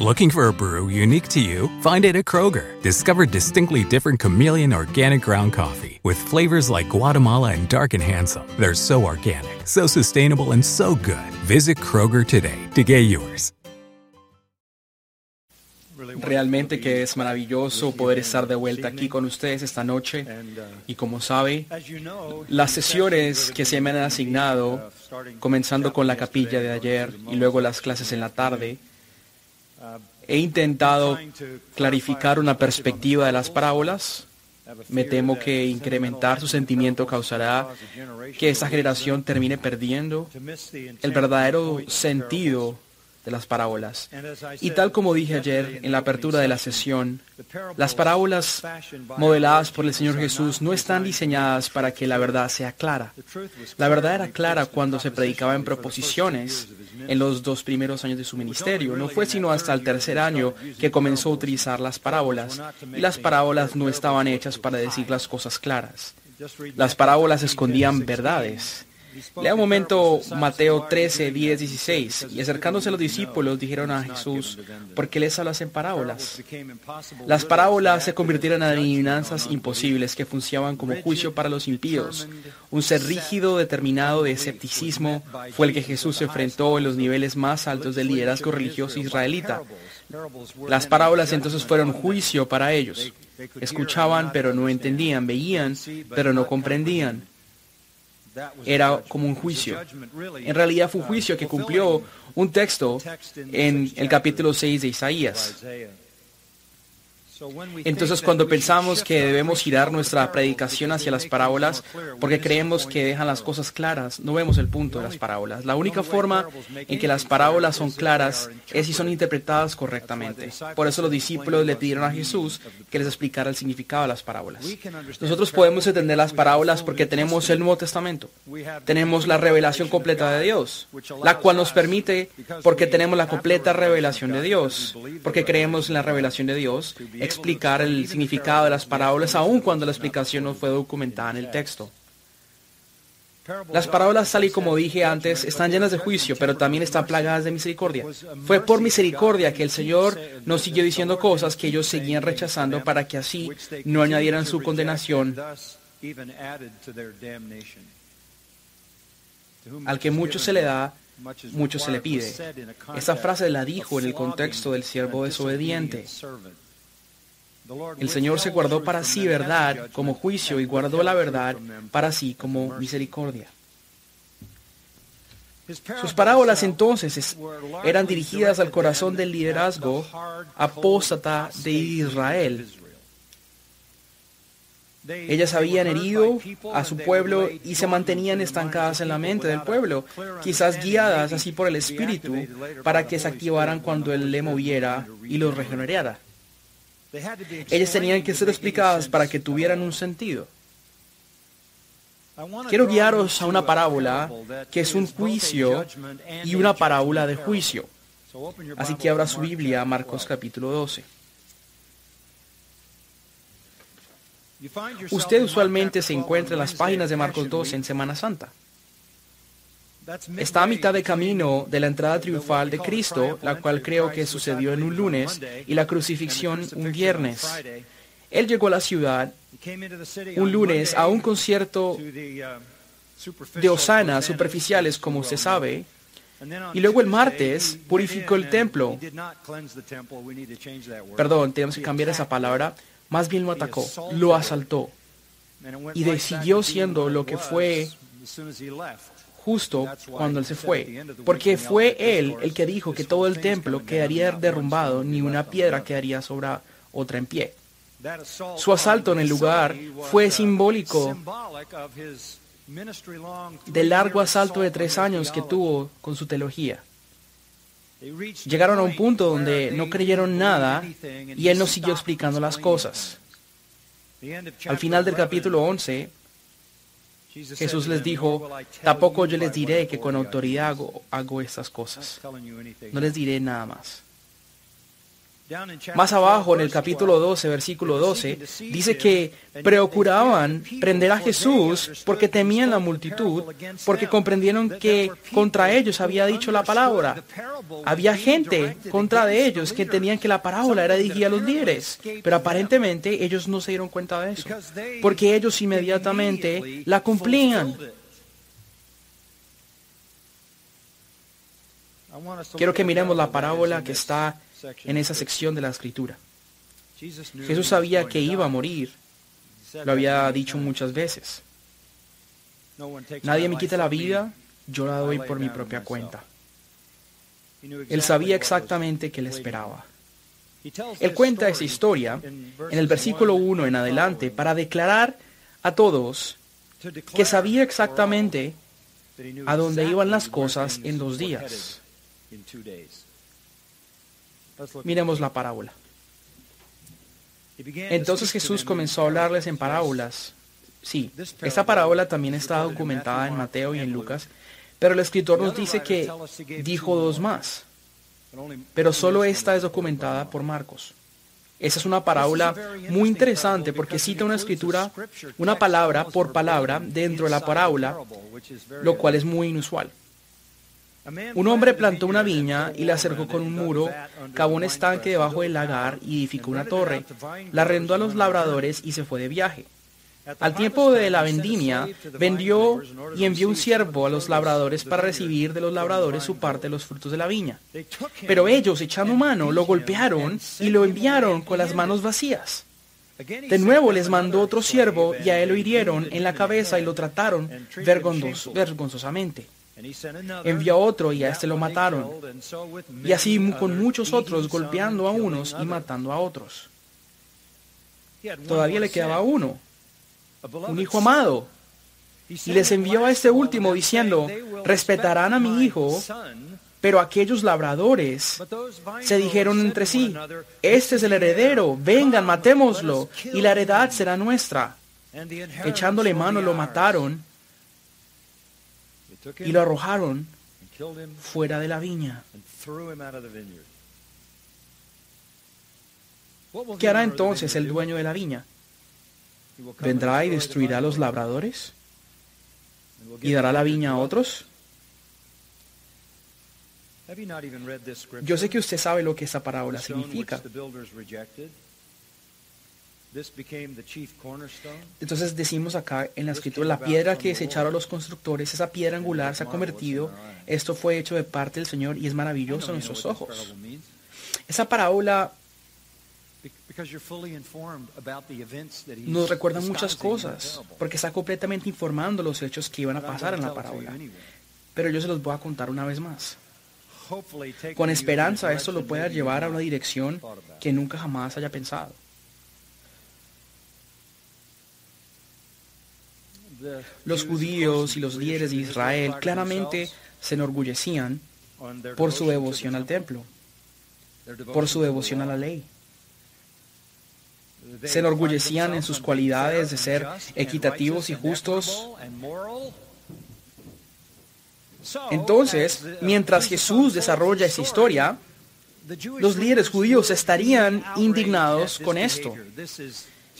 Looking for a brew unique to you? Find it at Kroger. Discover distinctly different chameleon organic ground coffee with flavors like Guatemala and Dark and Handsome. They're so organic, so sustainable, and so good. Visit Kroger today to get yours. Realmente que es maravilloso poder estar de vuelta aquí con ustedes esta noche. Y como sabe, las sesiones que se me han asignado, comenzando con la capilla de ayer y luego las clases en la tarde, He intentado clarificar una perspectiva de las parábolas. Me temo que incrementar su sentimiento causará que esta generación termine perdiendo el verdadero sentido de las parábolas. Y tal como dije ayer en la apertura de la sesión, las parábolas modeladas por el Señor Jesús no están diseñadas para que la verdad sea clara. La verdad era clara cuando se predicaba en proposiciones en los dos primeros años de su ministerio. No fue sino hasta el tercer año que comenzó a utilizar las parábolas. Y las parábolas no estaban hechas para decir las cosas claras. Las parábolas escondían verdades. Lea un momento Mateo 13, 10, 16. Y acercándose a los discípulos dijeron a Jesús, ¿por qué les hablas en parábolas? Las parábolas se convirtieron en adivinanzas imposibles que funcionaban como juicio para los impíos. Un ser rígido, determinado de escepticismo fue el que Jesús enfrentó en los niveles más altos del liderazgo religioso israelita. Las parábolas entonces fueron juicio para ellos. Escuchaban pero no entendían, veían pero no comprendían era como un juicio. En realidad fue un juicio que cumplió un texto en el capítulo 6 de Isaías. Entonces cuando pensamos que debemos girar nuestra predicación hacia las parábolas porque creemos que dejan las cosas claras, no vemos el punto de las parábolas. La única forma en que las parábolas son claras es si son interpretadas correctamente. Por eso los discípulos le pidieron a Jesús que les explicara el significado de las parábolas. Nosotros podemos entender las parábolas porque tenemos el Nuevo Testamento. Tenemos la revelación completa de Dios, la cual nos permite, porque tenemos la completa revelación de Dios, porque creemos en la revelación de Dios, explicar el significado de las parábolas aun cuando la explicación no fue documentada en el texto. Las parábolas, tal y como dije antes, están llenas de juicio, pero también están plagadas de misericordia. Fue por misericordia que el Señor nos siguió diciendo cosas que ellos seguían rechazando para que así no añadieran su condenación. Al que mucho se le da, mucho se le pide. Esta frase la dijo en el contexto del siervo desobediente. El Señor se guardó para sí verdad como juicio y guardó la verdad para sí como misericordia. Sus parábolas entonces eran dirigidas al corazón del liderazgo apóstata de Israel. Ellas habían herido a su pueblo y se mantenían estancadas en la mente del pueblo, quizás guiadas así por el Espíritu para que se activaran cuando Él le moviera y los regenerara. Ellas tenían que ser explicadas para que tuvieran un sentido. Quiero guiaros a una parábola que es un juicio y una parábola de juicio. Así que abra su Biblia Marcos capítulo 12. Usted usualmente se encuentra en las páginas de Marcos 12 en Semana Santa. Está a mitad de camino de la entrada triunfal de Cristo, la cual creo que sucedió en un lunes, y la crucifixión un viernes. Él llegó a la ciudad un lunes a un concierto de hosanas superficiales, como usted sabe, y luego el martes purificó el templo. Perdón, tenemos que cambiar esa palabra. Más bien lo atacó, lo asaltó. Y siguió siendo lo que fue justo cuando él se fue, porque fue él el que dijo que todo el templo quedaría derrumbado, ni una piedra quedaría sobre otra en pie. Su asalto en el lugar fue simbólico del largo asalto de tres años que tuvo con su teología. Llegaron a un punto donde no creyeron nada y él no siguió explicando las cosas. Al final del capítulo 11, Jesús les dijo, tampoco yo les diré que con autoridad hago, hago estas cosas. No les diré nada más. Más abajo, en el capítulo 12, versículo 12, dice que procuraban prender a Jesús porque temían la multitud, porque comprendieron que contra ellos había dicho la palabra. Había gente contra de ellos que tenían que la parábola era dirigida a los líderes, pero aparentemente ellos no se dieron cuenta de eso, porque ellos inmediatamente la cumplían. Quiero que miremos la parábola que está en esa sección de la escritura. Jesús sabía que iba a morir. Lo había dicho muchas veces. Nadie me quita la vida, yo la doy por mi propia cuenta. Él sabía exactamente qué le esperaba. Él cuenta esa historia en el versículo 1 en adelante para declarar a todos que sabía exactamente a dónde iban las cosas en dos días. Miremos la parábola. Entonces Jesús comenzó a hablarles en parábolas. Sí, esta parábola también está documentada en Mateo y en Lucas, pero el escritor nos dice que dijo dos más. Pero solo esta es documentada por Marcos. Esa es una parábola muy interesante porque cita una escritura, una palabra por palabra dentro de la parábola, lo cual es muy inusual. Un hombre plantó una viña y la acercó con un muro, cavó un estanque debajo del lagar y edificó una torre. La arrendó a los labradores y se fue de viaje. Al tiempo de la vendimia, vendió y envió un siervo a los labradores para recibir de los labradores su parte de los frutos de la viña. Pero ellos, echando mano, lo golpearon y lo enviaron con las manos vacías. De nuevo les mandó otro siervo y a él lo hirieron en la cabeza y lo trataron vergonzosamente. Envió a otro y a este lo mataron. Y así con muchos otros, golpeando a unos y matando a otros. Todavía le quedaba uno, un hijo amado. Y les envió a este último diciendo, respetarán a mi hijo. Pero aquellos labradores se dijeron entre sí, este es el heredero, vengan, matémoslo, y la heredad será nuestra. Echándole mano lo mataron y lo arrojaron fuera de la viña. ¿Qué hará entonces el dueño de la viña? ¿Vendrá y destruirá a los labradores? ¿Y dará la viña a otros? Yo sé que usted sabe lo que esa parábola significa. Entonces decimos acá en la escritura, la piedra que desecharon los constructores, esa piedra angular se ha convertido, esto fue hecho de parte del Señor y es maravilloso en nuestros ojos. Esa parábola nos recuerda muchas cosas, porque está completamente informando los hechos que iban a pasar en la parábola. Pero yo se los voy a contar una vez más. Con esperanza esto lo pueda llevar a una dirección que nunca jamás haya pensado. Los judíos y los líderes de Israel claramente se enorgullecían por su devoción al templo, por su devoción a la ley. Se enorgullecían en sus cualidades de ser equitativos y justos. Entonces, mientras Jesús desarrolla esa historia, los líderes judíos estarían indignados con esto.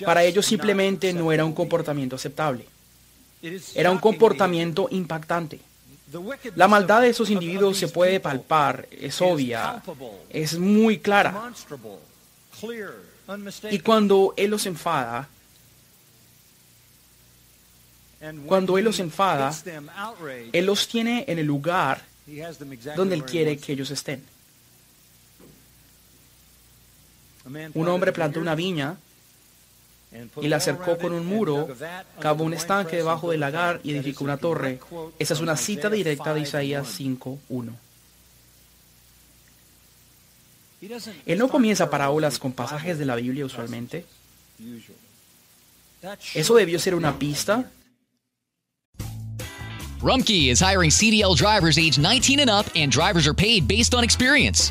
Para ellos simplemente no era un comportamiento aceptable. Era un comportamiento impactante. La maldad de esos individuos se puede palpar, es obvia, es muy clara. Y cuando Él los enfada, cuando Él los enfada, Él los tiene en el lugar donde Él quiere que ellos estén. Un hombre plantó una viña y la acercó con un muro, cavó un estanque debajo del lagar y edificó una torre. Esa es una cita directa de Isaías 5.1. Él no comienza parábolas con pasajes de la Biblia usualmente. Eso debió ser una pista Rumkey is hiring CDL drivers age 19 and up, and drivers are paid based on experience.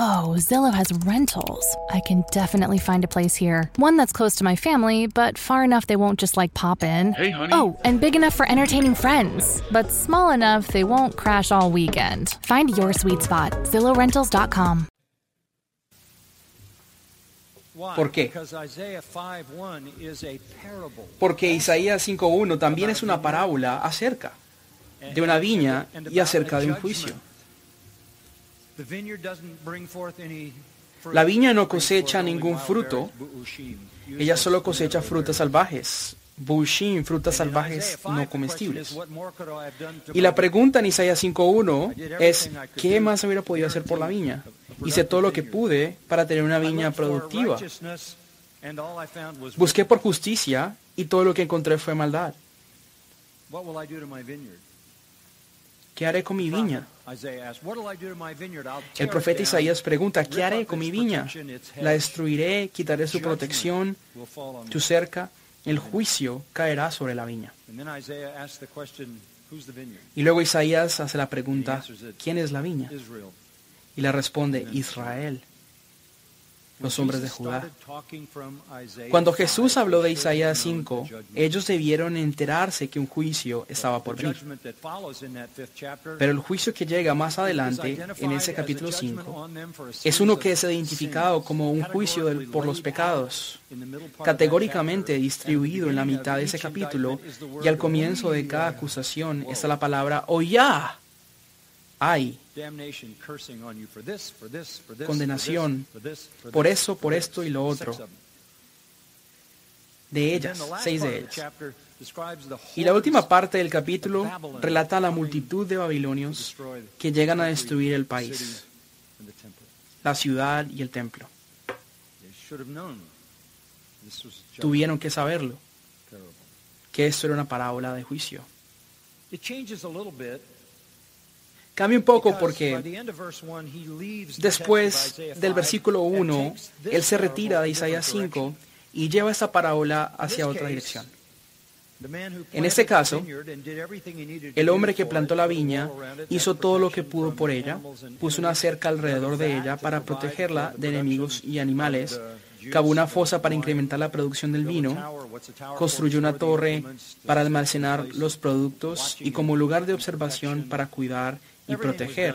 Oh, Zillow has rentals. I can definitely find a place here. One that's close to my family, but far enough they won't just like pop in. Hey, honey. Oh, and big enough for entertaining friends, but small enough they won't crash all weekend. Find your sweet spot. ZillowRentals.com. ¿Por qué? Porque Isaías 5.1 también es una parábola acerca de una viña y acerca de un juicio. La viña no cosecha ningún fruto, ella solo cosecha frutas salvajes, bushim, frutas salvajes no comestibles. Y la pregunta en Isaías 5.1 es, ¿qué más hubiera podido hacer por la viña? Hice todo lo que pude para tener una viña productiva. Busqué por justicia y todo lo que encontré fue maldad. ¿Qué haré con mi viña? El profeta Isaías pregunta, ¿qué haré con mi viña? La destruiré, quitaré su protección, su cerca, el juicio caerá sobre la viña. Y luego Isaías hace la pregunta, ¿quién es la viña? Y le responde, Israel, los hombres de Judá. Cuando Jesús habló de Isaías 5, ellos debieron enterarse que un juicio estaba por venir. Pero el juicio que llega más adelante, en ese capítulo 5, es uno que es identificado como un juicio por los pecados, categóricamente distribuido en la mitad de ese capítulo, y al comienzo de cada acusación está la palabra Oyá. Hay condenación por eso, por esto y lo otro. De ellas, seis de ellas. Y la última parte del capítulo relata la multitud de babilonios que llegan a destruir el país, la ciudad y el templo. Tuvieron que saberlo, que esto era una parábola de juicio. Cambia un poco porque después del versículo 1, él se retira de Isaías 5 y lleva esta parábola hacia otra dirección. En este caso, el hombre que plantó la viña hizo todo lo que pudo por ella, puso una cerca alrededor de ella para protegerla de enemigos y animales, cavó una fosa para incrementar la producción del vino, construyó una torre para almacenar los productos y como lugar de observación para cuidar y proteger.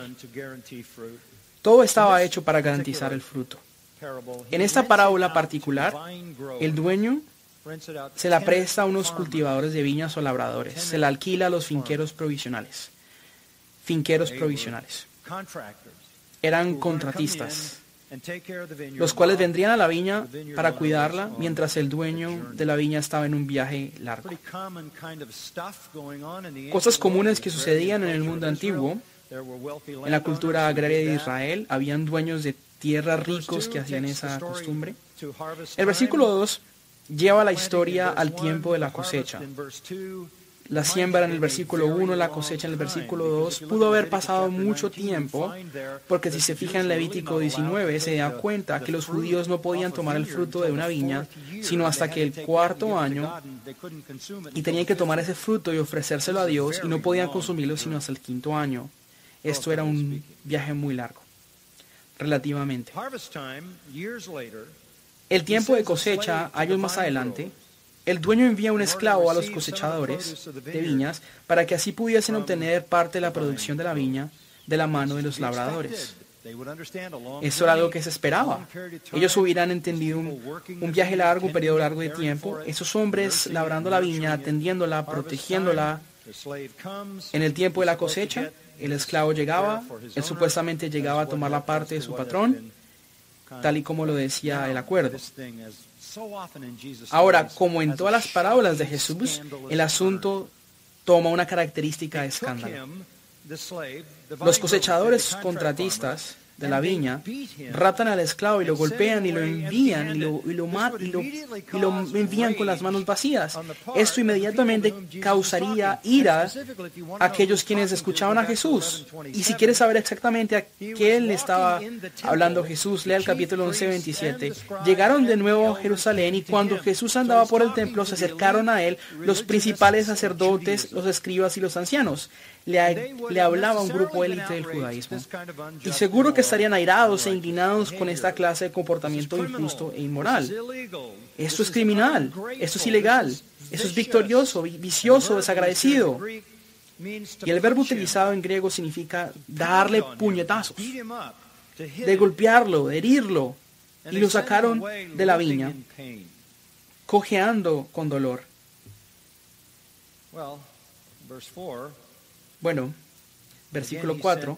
Todo estaba hecho para garantizar el fruto. En esta parábola particular, el dueño se la presta a unos cultivadores de viñas o labradores, se la alquila a los finqueros provisionales. Finqueros provisionales. Eran contratistas, los cuales vendrían a la viña para cuidarla mientras el dueño de la viña estaba en un viaje largo. Cosas comunes que sucedían en el mundo antiguo en la cultura agraria de Israel habían dueños de tierra ricos que hacían esa costumbre. El versículo 2 lleva la historia al tiempo de la cosecha. La siembra en el versículo 1, la cosecha en el versículo 2. Pudo haber pasado mucho tiempo, porque si se fija en Levítico 19, se da cuenta que los judíos no podían tomar el fruto de una viña, sino hasta que el cuarto año, y tenían que tomar ese fruto y ofrecérselo a Dios, y no podían consumirlo sino hasta el quinto año. Esto era un viaje muy largo, relativamente. El tiempo de cosecha, años más adelante, el dueño envía un esclavo a los cosechadores de viñas para que así pudiesen obtener parte de la producción de la viña de la mano de los labradores. Eso era algo que se esperaba. Ellos hubieran entendido un, un, viaje largo, un periodo largo de tiempo. Esos hombres labrando la viña, atendiéndola, protegiéndola. En el tiempo de la cosecha, el esclavo llegaba, él supuestamente llegaba a tomar la parte de su patrón, tal y como lo decía el acuerdo. Ahora, como en todas las parábolas de Jesús, el asunto toma una característica de escándalo. Los cosechadores contratistas de la viña, raptan al esclavo y lo golpean y lo envían y lo, y lo, y lo, y lo envían con las manos vacías. Esto inmediatamente causaría ira a aquellos quienes escuchaban a Jesús. Y si quieres saber exactamente a qué le estaba hablando Jesús, lea el capítulo 11, 27. Llegaron de nuevo a Jerusalén y cuando Jesús andaba por el templo se acercaron a él los principales sacerdotes, los escribas y los ancianos le, hablaba un grupo élite del judaísmo. Y seguro que estarían airados e indignados con esta clase de comportamiento injusto e inmoral. Esto es criminal, esto es ilegal, esto es victorioso, vicioso, desagradecido. Y el verbo utilizado en griego significa darle puñetazos, de golpearlo, de herirlo. Y lo sacaron de la viña, cojeando con dolor. Bueno, versículo 4,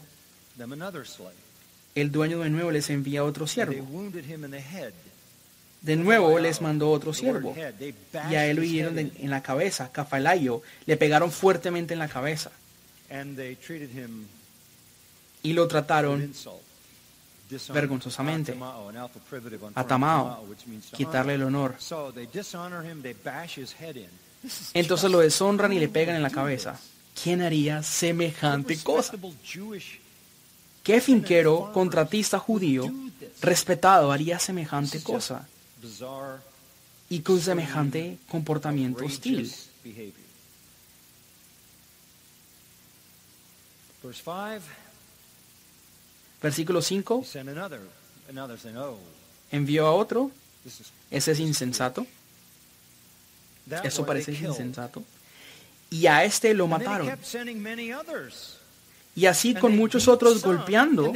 el dueño de nuevo les envía otro siervo. De nuevo les mandó otro siervo. Y a él lo hirieron en la cabeza, Cafalayo. Le pegaron fuertemente en la cabeza. Y lo trataron vergonzosamente. Atamao, quitarle el honor. Entonces lo deshonran y le pegan en la cabeza. ¿Quién haría semejante cosa? ¿Qué finquero, contratista judío, respetado, haría semejante cosa? Y con semejante comportamiento hostil. Versículo 5. Envió a otro. Ese es insensato. Eso parece insensato y a este lo mataron. Y así con muchos otros golpeando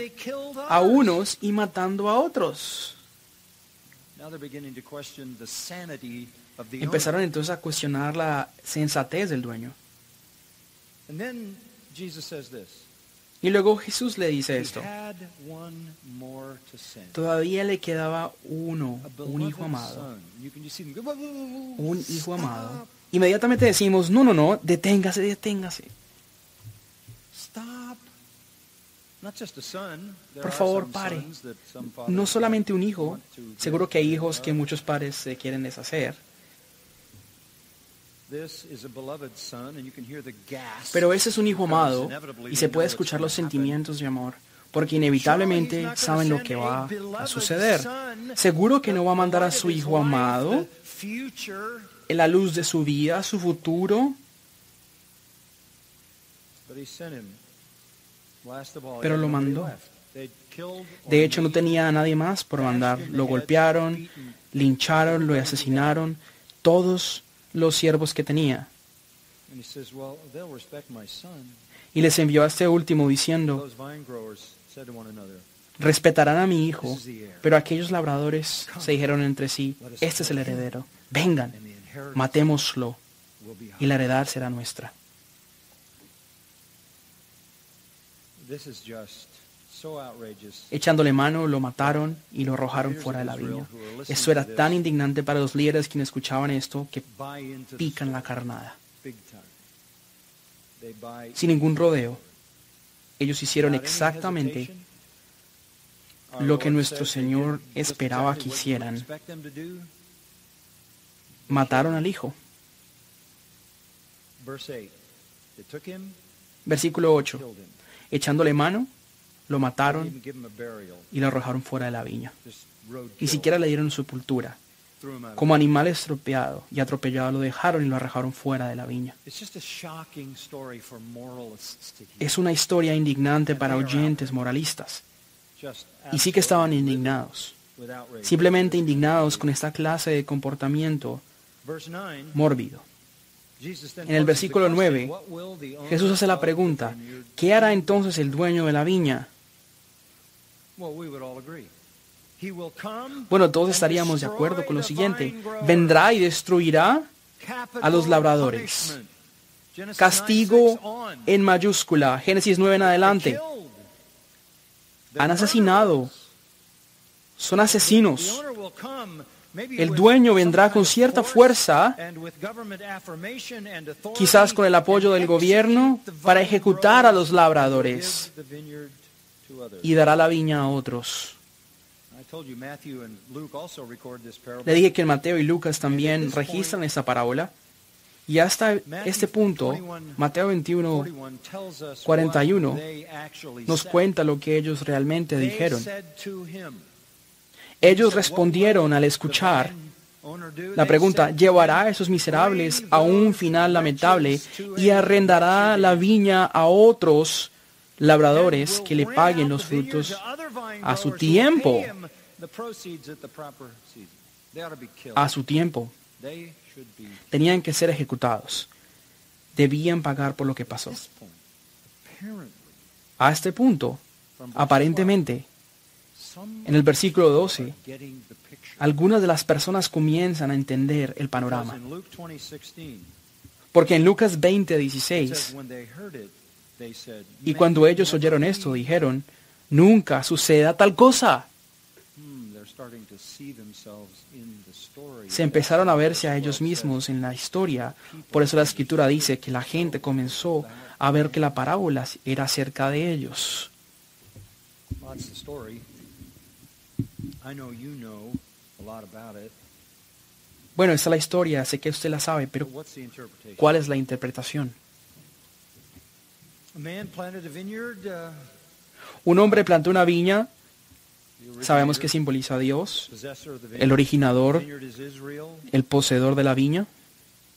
a unos y matando a otros. Empezaron entonces a cuestionar la sensatez del dueño. Y luego Jesús le dice esto. Todavía le quedaba uno, un hijo amado. Un hijo amado inmediatamente decimos, no, no, no, deténgase, deténgase. Por favor, pare. No solamente un hijo, seguro que hay hijos que muchos padres se quieren deshacer. Pero ese es un hijo amado y se puede escuchar los sentimientos de amor, porque inevitablemente saben lo que va a suceder. Seguro que no va a mandar a su hijo amado la luz de su vida, su futuro. Pero lo mandó. De hecho, no tenía a nadie más por mandar. Lo golpearon, lincharon, lo asesinaron, todos los siervos que tenía. Y les envió a este último diciendo, respetarán a mi hijo, pero aquellos labradores se dijeron entre sí, este es el heredero, vengan, matémoslo y la heredad será nuestra. Echándole mano, lo mataron y lo arrojaron fuera de la viña. Eso era tan indignante para los líderes quienes escuchaban esto que pican la carnada. Sin ningún rodeo, ellos hicieron exactamente lo que nuestro Señor esperaba que hicieran mataron al hijo. Versículo 8. Echándole mano, lo mataron y lo arrojaron fuera de la viña. Ni siquiera le dieron sepultura. Como animal estropeado y atropellado lo dejaron y lo arrojaron fuera de la viña. Es una historia indignante para oyentes moralistas. Y sí que estaban indignados. Simplemente indignados con esta clase de comportamiento mórbido. En el versículo 9, Jesús hace la pregunta, ¿qué hará entonces el dueño de la viña? Bueno, todos estaríamos de acuerdo con lo siguiente. Vendrá y destruirá a los labradores. Castigo en mayúscula. Génesis 9 en adelante. Han asesinado. Son asesinos. El dueño vendrá con cierta fuerza, quizás con el apoyo del gobierno, para ejecutar a los labradores. y dará la viña a otros. Le dije que Mateo y Lucas también registran esta parábola. Y hasta este punto, Mateo 21, 41, nos cuenta lo que ellos realmente dijeron. Ellos respondieron al escuchar la pregunta, ¿llevará a esos miserables a un final lamentable y arrendará la viña a otros labradores que le paguen los frutos a su tiempo? A su tiempo. Tenían que ser ejecutados. Debían pagar por lo que pasó. A este punto, aparentemente, en el versículo 12, algunas de las personas comienzan a entender el panorama. Porque en Lucas 20, 16, y cuando ellos oyeron esto, dijeron, nunca suceda tal cosa. Se empezaron a verse a ellos mismos en la historia. Por eso la escritura dice que la gente comenzó a ver que la parábola era acerca de ellos. Bueno, esta es la historia, sé que usted la sabe, pero ¿cuál es la interpretación? Un hombre plantó una viña, sabemos que simboliza a Dios, el originador, el poseedor de la viña,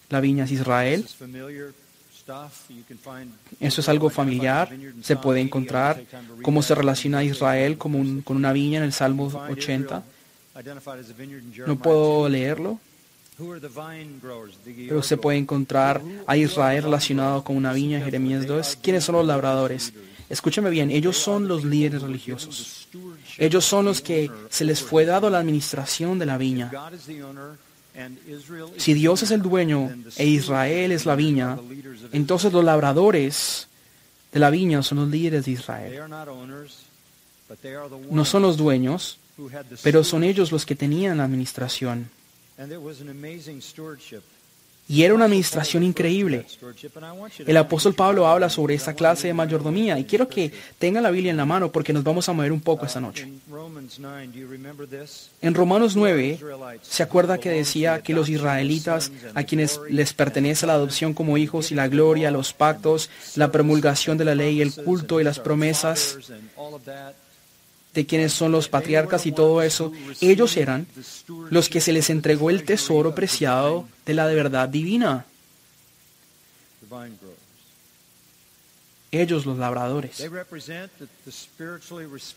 la viña es Israel. Eso es algo familiar, se puede encontrar cómo se relaciona Israel como con una viña en el Salmo 80. No puedo leerlo, pero se puede encontrar a Israel relacionado con una viña en Jeremías 2. ¿Quiénes son los labradores? Escúchame bien, ellos son los líderes religiosos. Ellos son los que se les fue dado la administración de la viña. Si Dios es el dueño e Israel es la viña, entonces los labradores de la viña son los líderes de Israel. No son los dueños, pero son ellos los que tenían la administración. Y era una administración increíble. El apóstol Pablo habla sobre esta clase de mayordomía y quiero que tenga la Biblia en la mano porque nos vamos a mover un poco esta noche. En Romanos 9 se acuerda que decía que los israelitas a quienes les pertenece la adopción como hijos y la gloria, los pactos, la promulgación de la ley, el culto y las promesas de quienes son los patriarcas y todo eso, ellos eran los que se les entregó el tesoro preciado de la de verdad divina. Ellos los labradores.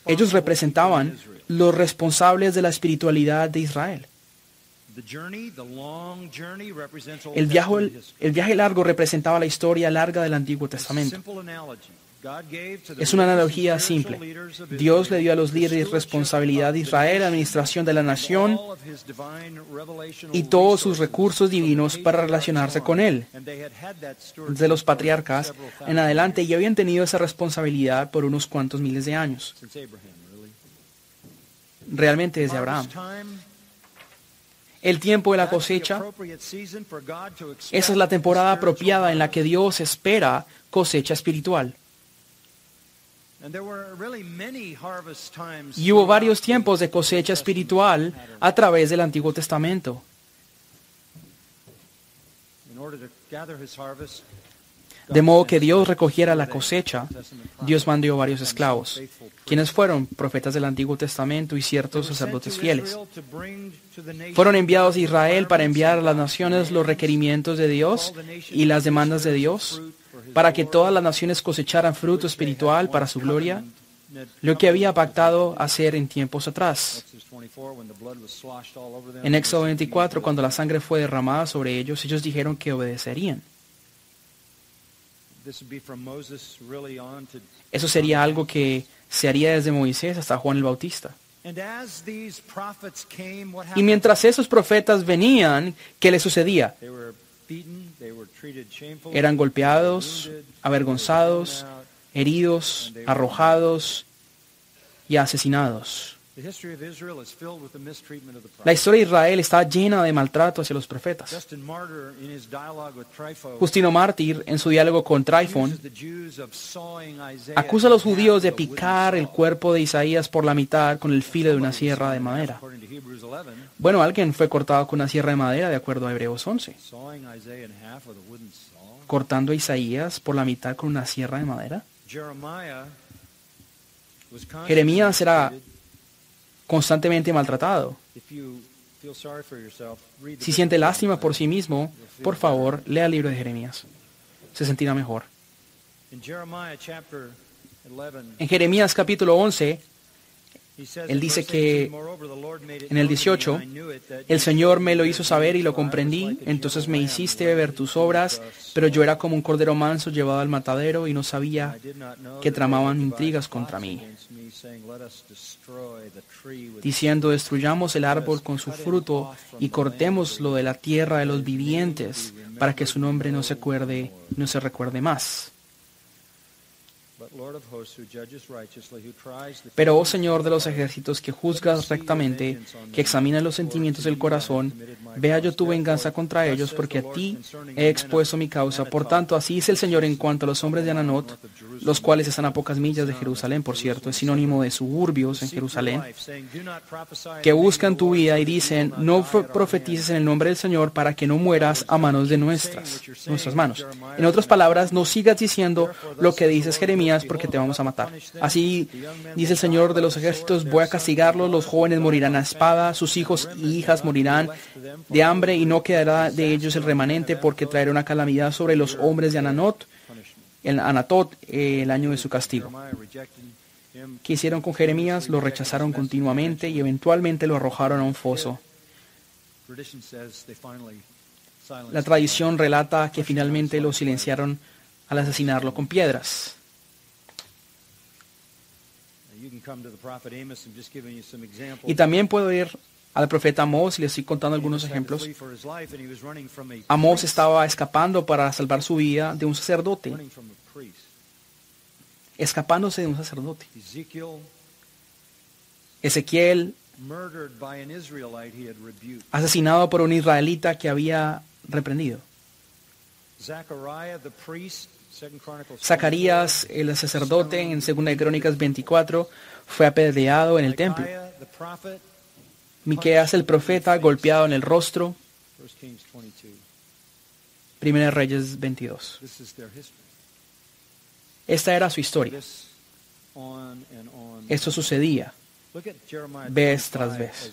Ellos representaban los responsables de la espiritualidad de Israel. El viaje, el viaje largo representaba la historia larga del Antiguo Testamento. Es una analogía simple. Dios le dio a los líderes responsabilidad de Israel, administración de la nación y todos sus recursos divinos para relacionarse con Él. De los patriarcas en adelante ya habían tenido esa responsabilidad por unos cuantos miles de años. Realmente desde Abraham. El tiempo de la cosecha, esa es la temporada apropiada en la que Dios espera cosecha espiritual. Y hubo varios tiempos de cosecha espiritual a través del Antiguo Testamento. De modo que Dios recogiera la cosecha, Dios mandó varios esclavos, quienes fueron profetas del Antiguo Testamento y ciertos sacerdotes fieles. Fueron enviados a Israel para enviar a las naciones los requerimientos de Dios y las demandas de Dios para que todas las naciones cosecharan fruto espiritual para su gloria, lo que había pactado hacer en tiempos atrás. En Éxodo 24, cuando la sangre fue derramada sobre ellos, ellos dijeron que obedecerían. Eso sería algo que se haría desde Moisés hasta Juan el Bautista. Y mientras esos profetas venían, ¿qué les sucedía? Eran golpeados, avergonzados, heridos, arrojados y asesinados. La historia de Israel está llena de maltrato hacia los profetas. Justino Mártir, en su diálogo con Trifon, acusa a los judíos de picar el cuerpo de Isaías por la mitad con el filo de una sierra de madera. Bueno, alguien fue cortado con una sierra de madera, de acuerdo a Hebreos 11. Cortando a Isaías por la mitad con una sierra de madera. Jeremías era constantemente maltratado. Si siente lástima por sí mismo, por favor, lea el libro de Jeremías. Se sentirá mejor. En Jeremías capítulo 11, él dice que en el 18, el Señor me lo hizo saber y lo comprendí, entonces me hiciste ver tus obras, pero yo era como un cordero manso llevado al matadero y no sabía que tramaban intrigas contra mí, diciendo, destruyamos el árbol con su fruto y cortémoslo de la tierra de los vivientes, para que su nombre no se acuerde, no se recuerde más. Pero, oh Señor de los ejércitos, que juzgas rectamente, que examinas los sentimientos del corazón, vea yo tu venganza contra ellos, porque a ti he expuesto mi causa. Por tanto, así dice el Señor en cuanto a los hombres de Ananot, los cuales están a pocas millas de Jerusalén, por cierto, es sinónimo de suburbios en Jerusalén, que buscan tu vida y dicen, no profetices en el nombre del Señor para que no mueras a manos de nuestras, nuestras manos. En otras palabras, no sigas diciendo lo que dices Jeremías, porque te vamos a matar. Así dice el Señor de los ejércitos, voy a castigarlos, los jóvenes morirán a espada, sus hijos y hijas morirán de hambre y no quedará de ellos el remanente porque traerá una calamidad sobre los hombres de Ananot, el Anatot, el año de su castigo. ¿Qué hicieron con Jeremías? Lo rechazaron continuamente y eventualmente lo arrojaron a un foso. La tradición relata que finalmente lo silenciaron al asesinarlo con piedras. Y también puedo ir al profeta Amós y le estoy contando algunos ejemplos. Amós estaba escapando para salvar su vida de un sacerdote. Escapándose de un sacerdote. Ezequiel, asesinado por un israelita que había reprendido. Zacarías, el sacerdote, en 2 Crónicas 24, fue apedreado en el templo. Miqueas, el profeta, golpeado en el rostro. Primera Reyes 22. Esta era su historia. Esto sucedía vez tras vez.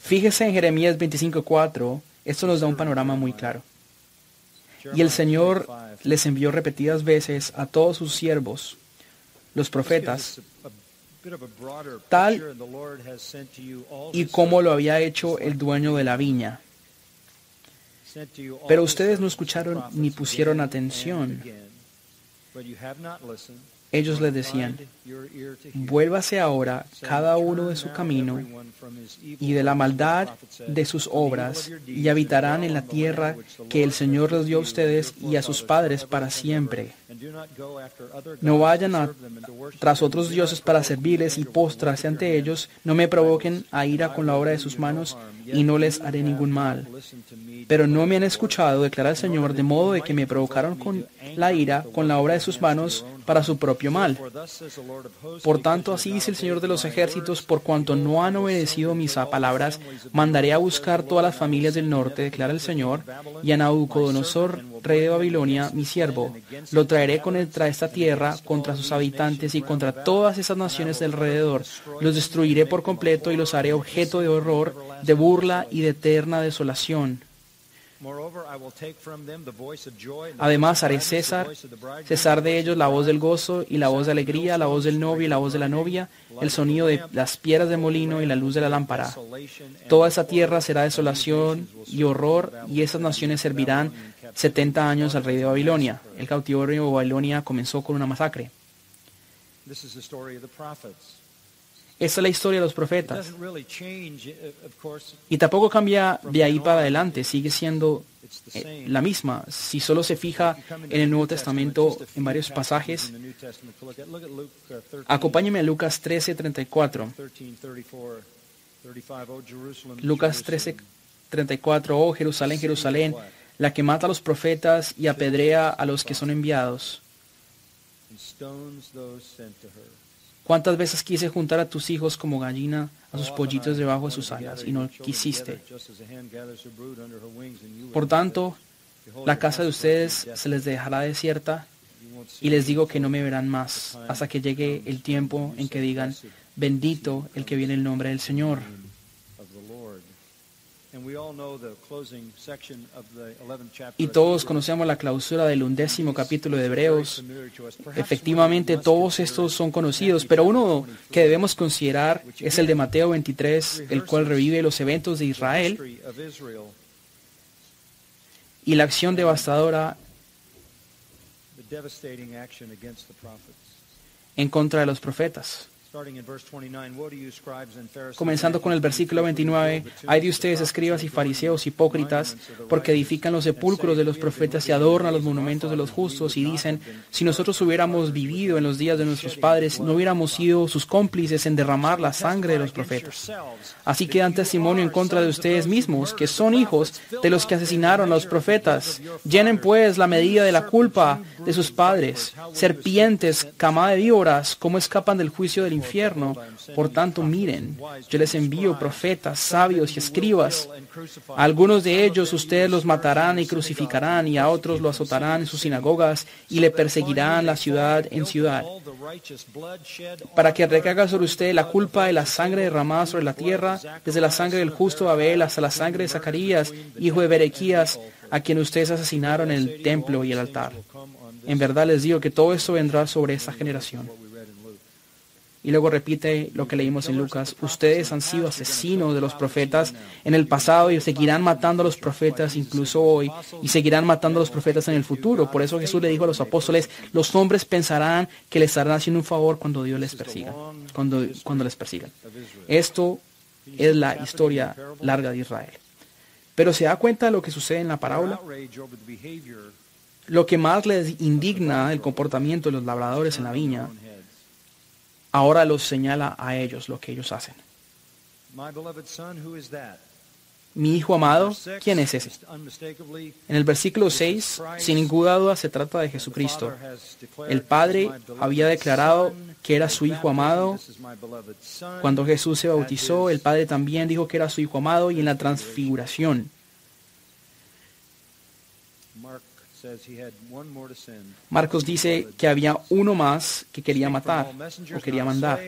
Fíjese en Jeremías 25:4, esto nos da un panorama muy claro. Y el Señor les envió repetidas veces a todos sus siervos, los profetas, tal y como lo había hecho el dueño de la viña. Pero ustedes no escucharon ni pusieron atención. Ellos les decían, vuélvase ahora cada uno de su camino y de la maldad de sus obras y habitarán en la tierra que el Señor les dio a ustedes y a sus padres para siempre. No vayan tras otros dioses para servirles y postrarse ante ellos, no me provoquen a ira con la obra de sus manos y no les haré ningún mal. Pero no me han escuchado, declara el Señor, de modo de que me provocaron con la ira con la obra de sus manos para su propio mal. Por tanto, así dice el Señor de los ejércitos, por cuanto no han obedecido mis palabras, mandaré a buscar todas las familias del norte, declara el Señor, y a Nabucodonosor, rey de Babilonia, mi siervo, lo traeré con él tras esta tierra contra sus habitantes y contra todas esas naciones del alrededor. Los destruiré por completo y los haré objeto de horror, de burla y de eterna desolación. Además haré cesar, cesar de ellos la voz del gozo y la voz de alegría, la voz del novio y la voz de la novia, el sonido de las piedras de molino y la luz de la lámpara. Toda esa tierra será desolación y horror y esas naciones servirán 70 años al rey de Babilonia. El cautiverio de Babilonia comenzó con una masacre. Esa es la historia de los profetas. Y tampoco cambia de ahí para adelante, sigue siendo eh, la misma. Si solo se fija en el Nuevo Testamento en varios pasajes, acompáñeme a Lucas 13, 34. Lucas 13, 34, oh Jerusalén, Jerusalén, la que mata a los profetas y apedrea a los que son enviados. ¿Cuántas veces quise juntar a tus hijos como gallina a sus pollitos debajo de sus alas y no quisiste? Por tanto, la casa de ustedes se les dejará desierta y les digo que no me verán más hasta que llegue el tiempo en que digan, bendito el que viene el nombre del Señor. Y todos conocemos la clausura del undécimo capítulo de Hebreos. Efectivamente, todos estos son conocidos, pero uno que debemos considerar es el de Mateo 23, el cual revive los eventos de Israel y la acción devastadora en contra de los profetas. Comenzando con el versículo 29, hay de ustedes escribas y fariseos hipócritas, porque edifican los sepulcros de los profetas y adornan los monumentos de los justos y dicen, si nosotros hubiéramos vivido en los días de nuestros padres, no hubiéramos sido sus cómplices en derramar la sangre de los profetas. Así que dan testimonio en contra de ustedes mismos, que son hijos de los que asesinaron a los profetas. Llenen pues la medida de la culpa de sus padres. Serpientes, cama de víboras, ¿cómo escapan del juicio del infierno. Por tanto, miren, yo les envío profetas, sabios y escribas. A algunos de ellos ustedes los matarán y crucificarán y a otros lo azotarán en sus sinagogas y le perseguirán la ciudad en ciudad. Para que recaiga sobre usted la culpa de la sangre derramada sobre la tierra, desde la sangre del justo Abel hasta la sangre de Zacarías, hijo de Berequías, a quien ustedes asesinaron en el templo y el altar. En verdad les digo que todo esto vendrá sobre esa generación. Y luego repite lo que leímos en Lucas, ustedes han sido asesinos de los profetas en el pasado y seguirán matando a los profetas incluso hoy y seguirán matando a los profetas en el futuro. Por eso Jesús le dijo a los apóstoles, los hombres pensarán que les estarán haciendo un favor cuando Dios les persiga, cuando, cuando les persigan. Esto es la historia larga de Israel. Pero se da cuenta de lo que sucede en la parábola. Lo que más les indigna el comportamiento de los labradores en la viña ahora los señala a ellos lo que ellos hacen. Mi hijo amado, ¿quién es ese? En el versículo 6, sin ninguna duda se trata de Jesucristo. El Padre había declarado que era su hijo amado. Cuando Jesús se bautizó, el Padre también dijo que era su hijo amado y en la transfiguración. Marcos dice que había uno más que quería matar o quería mandar.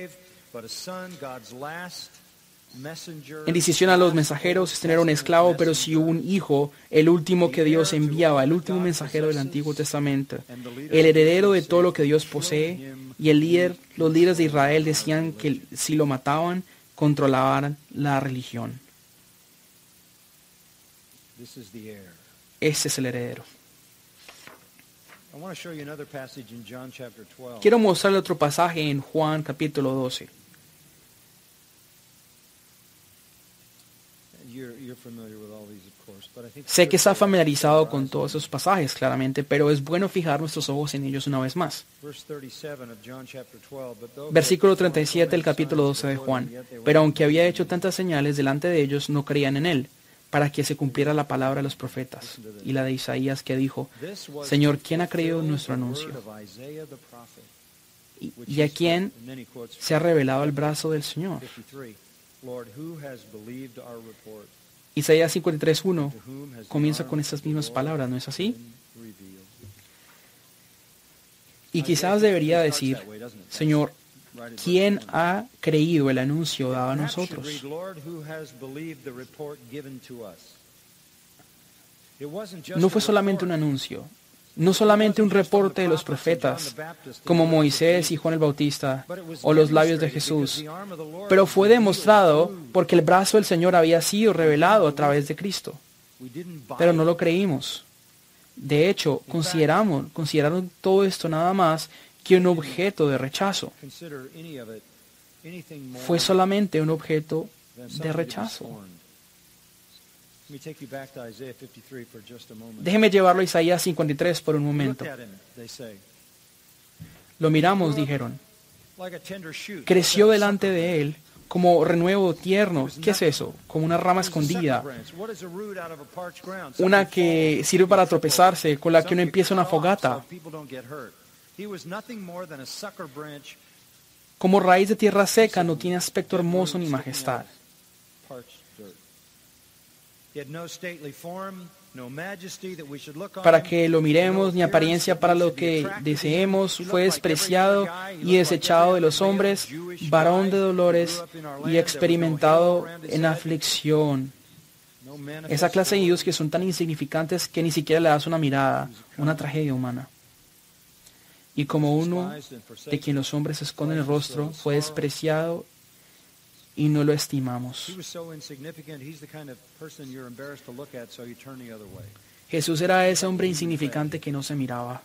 En decisión a los mensajeros es tener un esclavo, pero si un hijo, el último que Dios enviaba, el último mensajero del Antiguo Testamento, el heredero de todo lo que Dios posee, y el líder, los líderes de Israel decían que si lo mataban, controlaban la religión. Ese es el heredero. Quiero mostrarle otro pasaje en Juan capítulo 12. Sé que está familiarizado con todos esos pasajes, claramente, pero es bueno fijar nuestros ojos en ellos una vez más. Versículo 37 del capítulo 12 de Juan. Pero aunque había hecho tantas señales delante de ellos, no creían en él para que se cumpliera la palabra de los profetas y la de Isaías que dijo, Señor, ¿quién ha creído nuestro anuncio? ¿Y, a quién se ha revelado el brazo del Señor? Isaías 53.1 comienza con estas mismas palabras, ¿no es así? Y quizás debería decir, Señor, ¿Quién ha creído el anuncio dado a nosotros? No fue solamente un anuncio, no solamente un reporte de los profetas, como Moisés y Juan el Bautista, o los labios de Jesús, pero fue demostrado porque el brazo del Señor había sido revelado a través de Cristo. Pero no lo creímos. De hecho, consideramos, consideraron todo esto nada más que un objeto de rechazo. fue solamente un objeto de rechazo. Déjeme llevarlo a Isaías 53 por un momento. Lo miramos, dijeron. Creció delante de él como renuevo tierno. ¿Qué es eso? Como una rama escondida. Una que sirve para tropezarse, con la que uno empieza una fogata. Como raíz de tierra seca, no tiene aspecto hermoso ni majestad. Para que lo miremos, ni apariencia para lo que deseemos, fue despreciado y desechado de los hombres, varón de dolores y experimentado en aflicción. Esa clase de Dios que son tan insignificantes que ni siquiera le das una mirada, una tragedia humana. Y como uno de quien los hombres esconden el rostro, fue despreciado y no lo estimamos. Jesús era ese hombre insignificante que no se miraba.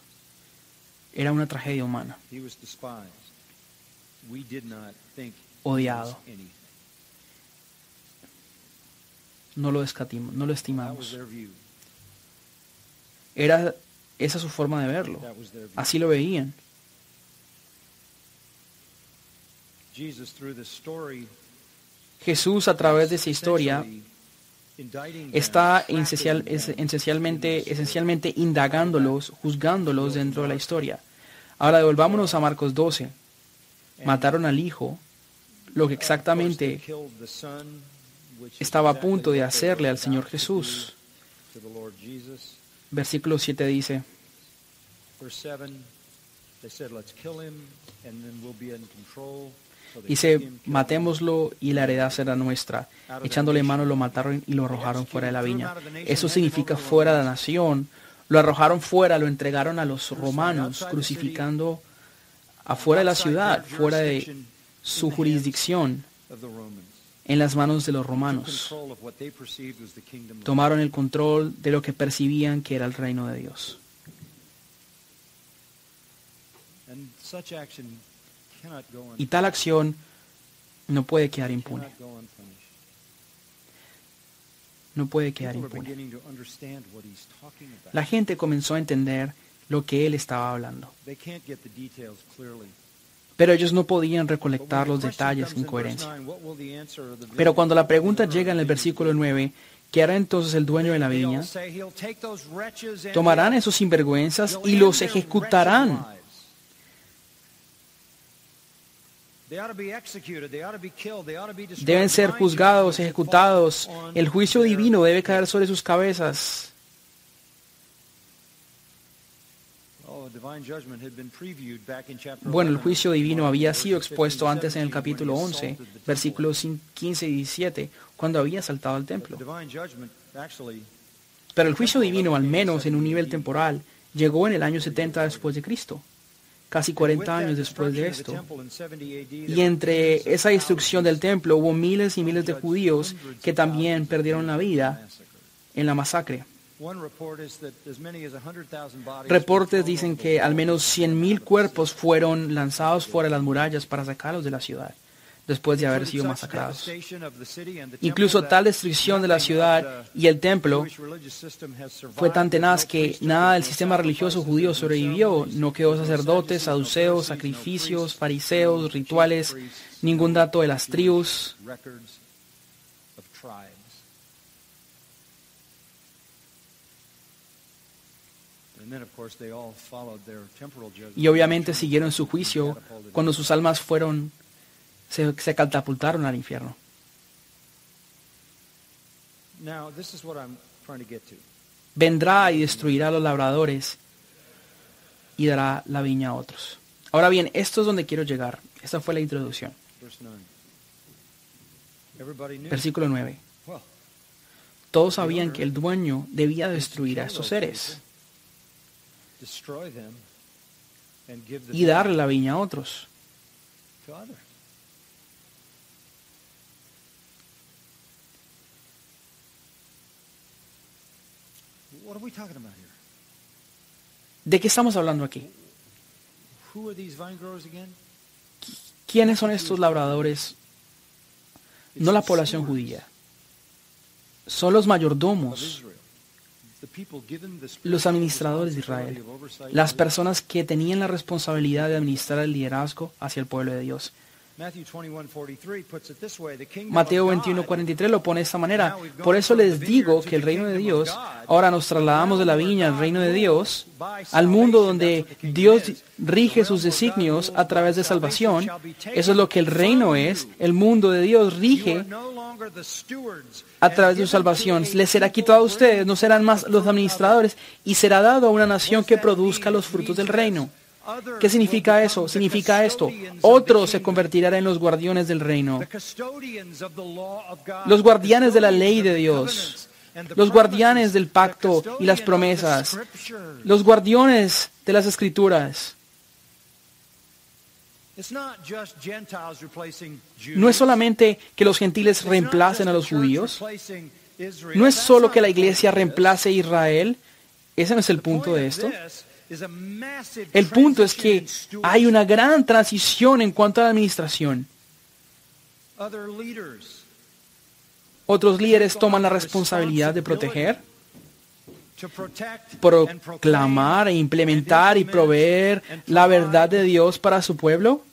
Era una tragedia humana. Odiado. No lo, no lo estimamos. Era esa su forma de verlo. Así lo veían. Jesús a través de esa historia está esencialmente, esencialmente indagándolos, juzgándolos dentro de la historia. Ahora devolvámonos a Marcos 12. Mataron al hijo, lo que exactamente estaba a punto de hacerle al Señor Jesús. Versículo 7 dice, Dice, matémoslo y la heredad será nuestra. Echándole mano lo mataron y lo arrojaron fuera de la viña. Eso significa fuera de la nación. Lo arrojaron fuera, lo entregaron a los romanos, crucificando afuera de la ciudad, fuera de su jurisdicción, en las manos de los romanos. Tomaron el control de lo que percibían que era el reino de Dios. Y tal acción no puede quedar impune. No puede quedar impune. La gente comenzó a entender lo que él estaba hablando. Pero ellos no podían recolectar los detalles en coherencia. Pero cuando la pregunta llega en el versículo 9, ¿qué hará entonces el dueño de la viña? Tomarán esos sinvergüenzas y los ejecutarán Deben ser juzgados, ejecutados. El juicio divino debe caer sobre sus cabezas. Oh, bueno, el juicio divino había sido expuesto antes en el capítulo 11, versículos 15 y 17, cuando había saltado al templo. Pero el juicio divino, al menos en un nivel temporal, llegó en el año 70 después de Cristo casi 40 años después de esto. Y entre esa destrucción del templo hubo miles y miles de judíos que también perdieron la vida en la masacre. Reportes dicen que al menos 100.000 cuerpos fueron lanzados fuera de las murallas para sacarlos de la ciudad después de haber sido masacrados. Incluso tal destrucción de la ciudad y el templo fue tan tenaz que nada del sistema religioso judío sobrevivió. No quedó sacerdotes, saduceos, sacrificios, fariseos, rituales, ningún dato de las tribus. Y obviamente siguieron su juicio cuando sus almas fueron se, catapultaron al infierno. Vendrá y destruirá a los labradores y dará la viña a otros. Ahora bien, esto es donde quiero llegar. Esta fue la introducción. Versículo 9. Todos sabían que el dueño debía destruir a estos seres y darle la viña a otros. ¿De qué estamos hablando aquí? ¿Quiénes son estos labradores? No la población judía. Son los mayordomos, los administradores de Israel, las personas que tenían la responsabilidad de administrar el liderazgo hacia el pueblo de Dios. Mateo 21:43 lo pone de esta manera. Por eso les digo que el reino de Dios, ahora nos trasladamos de la viña al reino de Dios, al mundo donde Dios rige sus designios a través de salvación. Eso es lo que el reino es. El mundo de Dios rige a través de su salvación. Les será quitado a ustedes, no serán más los administradores, y será dado a una nación que produzca los frutos del reino. ¿Qué significa eso? Significa esto. Otros se convertirán en los guardianes del reino. Los guardianes de la ley de Dios. Los guardianes del pacto y las promesas. Los guardianes de las escrituras. No es solamente que los gentiles reemplacen a los judíos. No es solo que la iglesia reemplace a Israel. Ese no es el punto de esto. El punto es que hay una gran transición en cuanto a la administración. Otros líderes toman la responsabilidad de proteger, proclamar e implementar y proveer la verdad de Dios para su pueblo.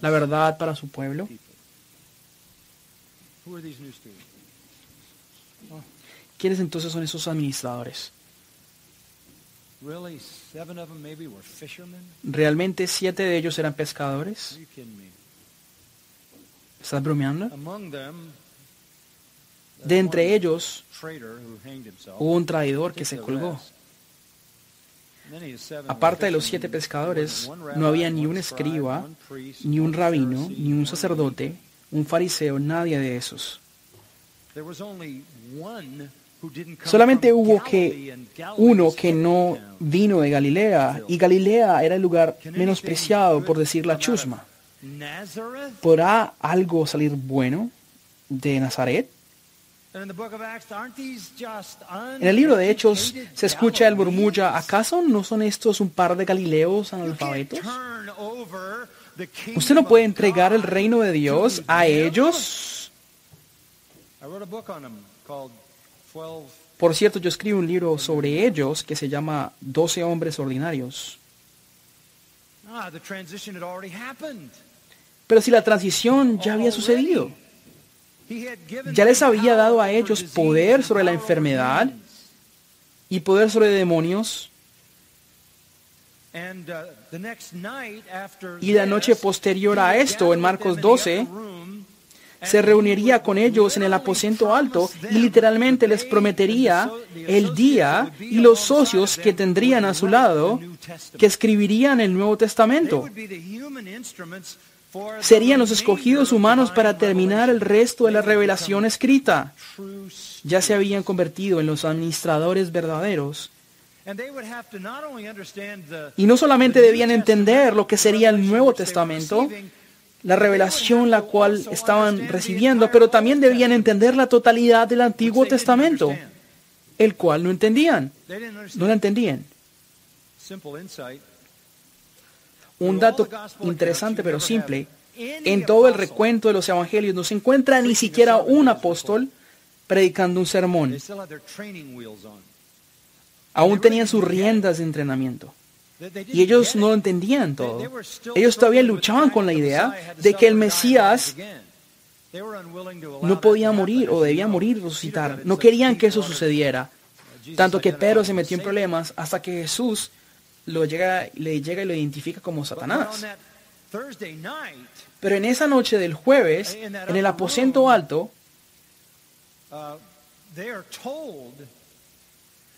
La verdad para su pueblo. ¿Quiénes entonces son esos administradores? ¿Realmente siete de ellos eran pescadores? ¿Estás bromeando? De entre ellos hubo un traidor que se colgó. Aparte de los siete pescadores, no había ni un escriba, ni un rabino, ni un sacerdote, un fariseo, nadie de esos. Solamente hubo que uno que no vino de Galilea, y Galilea era el lugar menospreciado, por decir la chusma. ¿Podrá algo salir bueno de Nazaret? En el libro de Hechos se escucha el murmullo, ¿acaso no son estos un par de galileos analfabetos? ¿Usted no puede entregar el reino de Dios a ellos? Por cierto, yo escribo un libro sobre ellos que se llama Doce hombres ordinarios. Pero si la transición ya había sucedido, ya les había dado a ellos poder sobre la enfermedad y poder sobre demonios. Y la noche posterior a esto, en Marcos 12, se reuniría con ellos en el aposento alto y literalmente les prometería el día y los socios que tendrían a su lado que escribirían el Nuevo Testamento serían los escogidos humanos para terminar el resto de la revelación escrita. Ya se habían convertido en los administradores verdaderos. Y no solamente debían entender lo que sería el Nuevo Testamento, la revelación la cual estaban recibiendo, pero también debían entender la totalidad del Antiguo Testamento, el cual no entendían. No lo entendían. Un dato interesante pero simple, en todo el recuento de los evangelios no se encuentra ni siquiera un apóstol predicando un sermón. Aún tenían sus riendas de entrenamiento. Y ellos no lo entendían todo. Ellos todavía luchaban con la idea de que el Mesías no podía morir o debía morir y resucitar. No querían que eso sucediera. Tanto que Pedro se metió en problemas hasta que Jesús lo llega, le llega y lo identifica como Satanás. Pero en esa noche del jueves, en el aposento alto,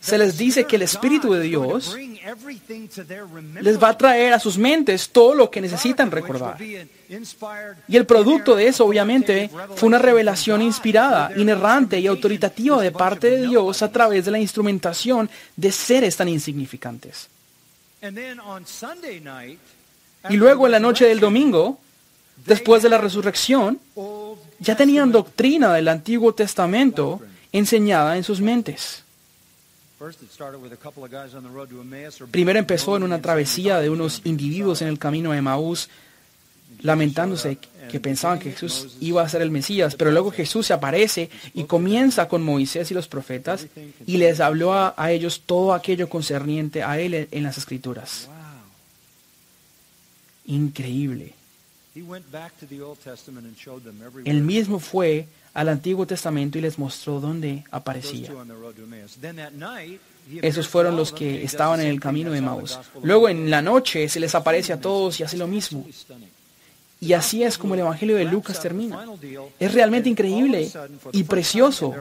se les dice que el Espíritu de Dios les va a traer a sus mentes todo lo que necesitan recordar. Y el producto de eso, obviamente, fue una revelación inspirada, inerrante y autoritativa de parte de Dios a través de la instrumentación de seres tan insignificantes. Y luego en la noche del domingo, después de la resurrección, ya tenían doctrina del Antiguo Testamento enseñada en sus mentes. Primero empezó en una travesía de unos individuos en el camino a Emaús, lamentándose que pensaban que Jesús iba a ser el Mesías, pero luego Jesús se aparece y comienza con Moisés y los profetas y les habló a, a ellos todo aquello concerniente a él en las escrituras. Increíble. Él mismo fue al Antiguo Testamento y les mostró dónde aparecía. Esos fueron los que estaban en el camino de Maús. Luego en la noche se les aparece a todos y hace lo mismo. Y así es como el Evangelio de Lucas termina. Es realmente increíble y precioso.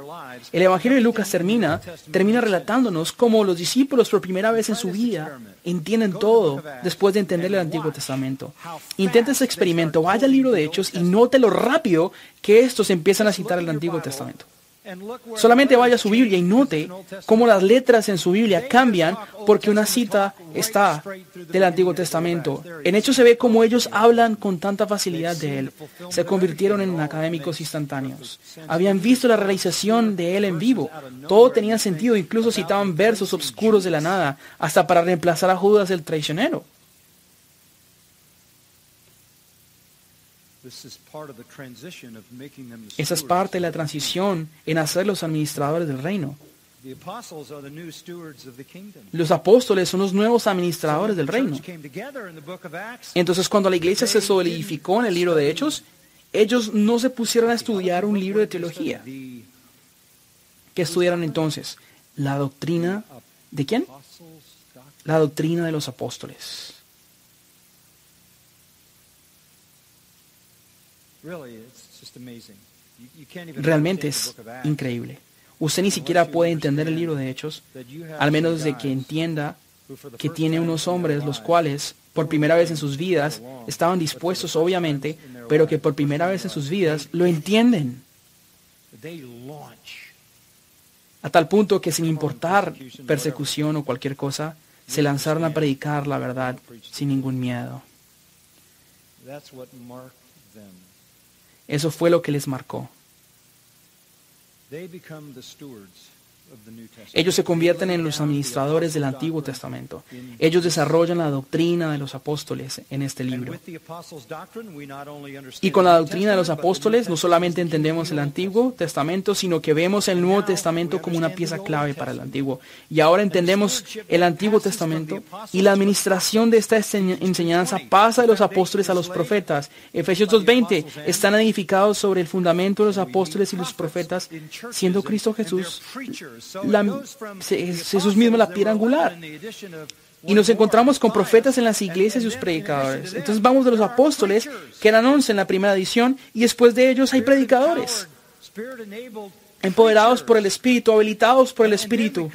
El Evangelio de Lucas termina, termina relatándonos cómo los discípulos por primera vez en su vida entienden todo después de entender el Antiguo Testamento. Intenta ese experimento, vaya al libro de Hechos y note lo rápido que estos empiezan a citar el Antiguo Testamento. Solamente vaya a su Biblia y note cómo las letras en su Biblia cambian porque una cita está del Antiguo Testamento. En hecho se ve cómo ellos hablan con tanta facilidad de él. Se convirtieron en académicos instantáneos. Habían visto la realización de él en vivo. Todo tenía sentido, incluso citaban versos obscuros de la nada, hasta para reemplazar a Judas el traicionero. Esa es parte de la transición en hacer los administradores del reino. Los apóstoles son los nuevos administradores del reino. Entonces, cuando la iglesia se solidificó en el libro de Hechos, ellos no se pusieron a estudiar un libro de teología. ¿Qué estudiaron entonces? La doctrina de quién? La doctrina de los apóstoles. Realmente es increíble. Usted ni siquiera puede entender el libro de Hechos, al menos de que entienda que tiene unos hombres los cuales por primera vez en sus vidas estaban dispuestos, obviamente, pero que por primera vez en sus vidas lo entienden. A tal punto que sin importar persecución o cualquier cosa, se lanzaron a predicar la verdad sin ningún miedo. Eso fue lo que les marcó. Ellos se convierten en los administradores del Antiguo Testamento. Ellos desarrollan la doctrina de los apóstoles en este libro. Y con la doctrina de los apóstoles no solamente entendemos el Antiguo Testamento, sino que vemos el Nuevo Testamento como una pieza clave para el Antiguo. Y ahora entendemos el Antiguo Testamento y la administración de esta enseñanza pasa de los apóstoles a los profetas. Efesios 2.20 están edificados sobre el fundamento de los apóstoles y los profetas, siendo Cristo Jesús la, Jesús mismo la piedra angular. Y nos encontramos con profetas en las iglesias y sus predicadores. Entonces vamos de los apóstoles, que eran once en la primera edición, y después de ellos hay predicadores, empoderados por el Espíritu, habilitados por el Espíritu.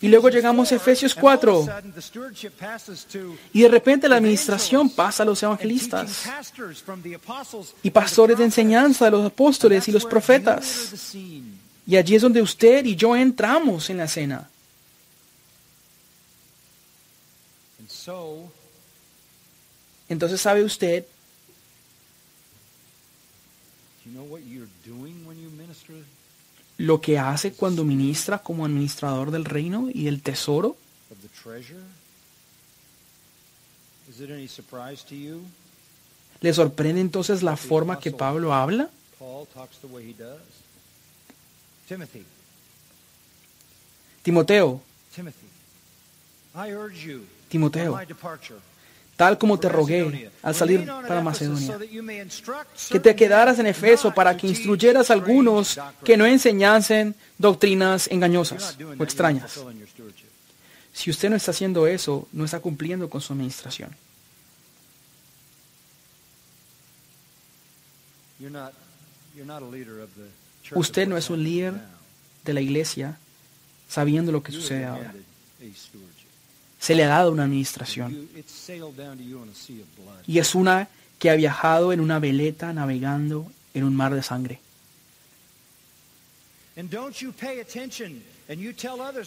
Y luego llegamos a Efesios 4. Y de repente la administración pasa a los evangelistas y pastores de enseñanza de los apóstoles y los profetas. Y allí es donde usted y yo entramos en la cena. Entonces, ¿sabe usted lo que hace cuando ministra como administrador del reino y del tesoro? ¿Le sorprende entonces la forma que Pablo habla? Timoteo, Timoteo, tal como te rogué al salir para Macedonia, que te quedaras en Efeso para que instruyeras a algunos que no enseñasen doctrinas engañosas o extrañas. Si usted no está haciendo eso, no está cumpliendo con su administración. Usted no es un líder de la iglesia sabiendo lo que sucede ahora. Se le ha dado una administración. Y es una que ha viajado en una veleta navegando en un mar de sangre.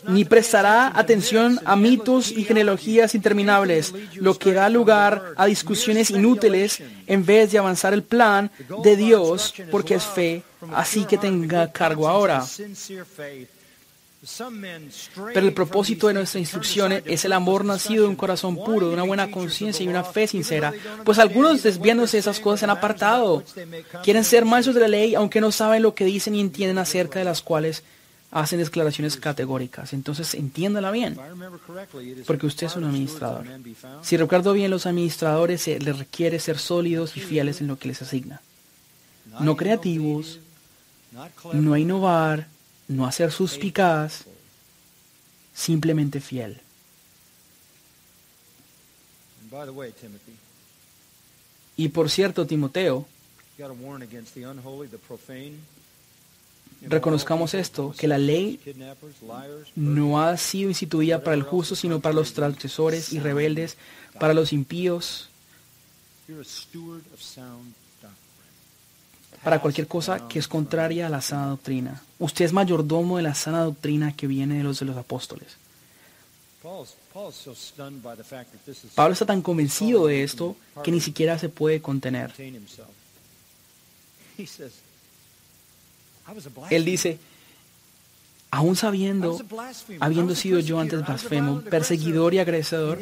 Ni prestará atención a mitos y genealogías interminables, lo que da lugar a discusiones inútiles en vez de avanzar el plan de Dios, porque es fe, así que tenga cargo ahora. Pero el propósito de nuestra instrucción es el amor nacido de un corazón puro, de una buena conciencia y una fe sincera. Pues algunos desviándose de esas cosas se han apartado. Quieren ser maestros de la ley, aunque no saben lo que dicen y entienden acerca de las cuales hacen declaraciones categóricas. Entonces entiéndala bien, porque usted es un administrador. Si recuerdo bien, los administradores les requiere ser sólidos y fieles en lo que les asigna. No creativos, no innovar, no hacer suspicaz, simplemente fiel. Y por cierto, Timoteo, reconozcamos esto, que la ley no ha sido instituida para el justo, sino para los transgresores y rebeldes, para los impíos, para cualquier cosa que es contraria a la sana doctrina. Usted es mayordomo de la sana doctrina que viene de los de los apóstoles. Pablo está tan convencido de esto que ni siquiera se puede contener. Él dice, aún sabiendo, habiendo sido yo antes blasfemo, perseguidor y agresador,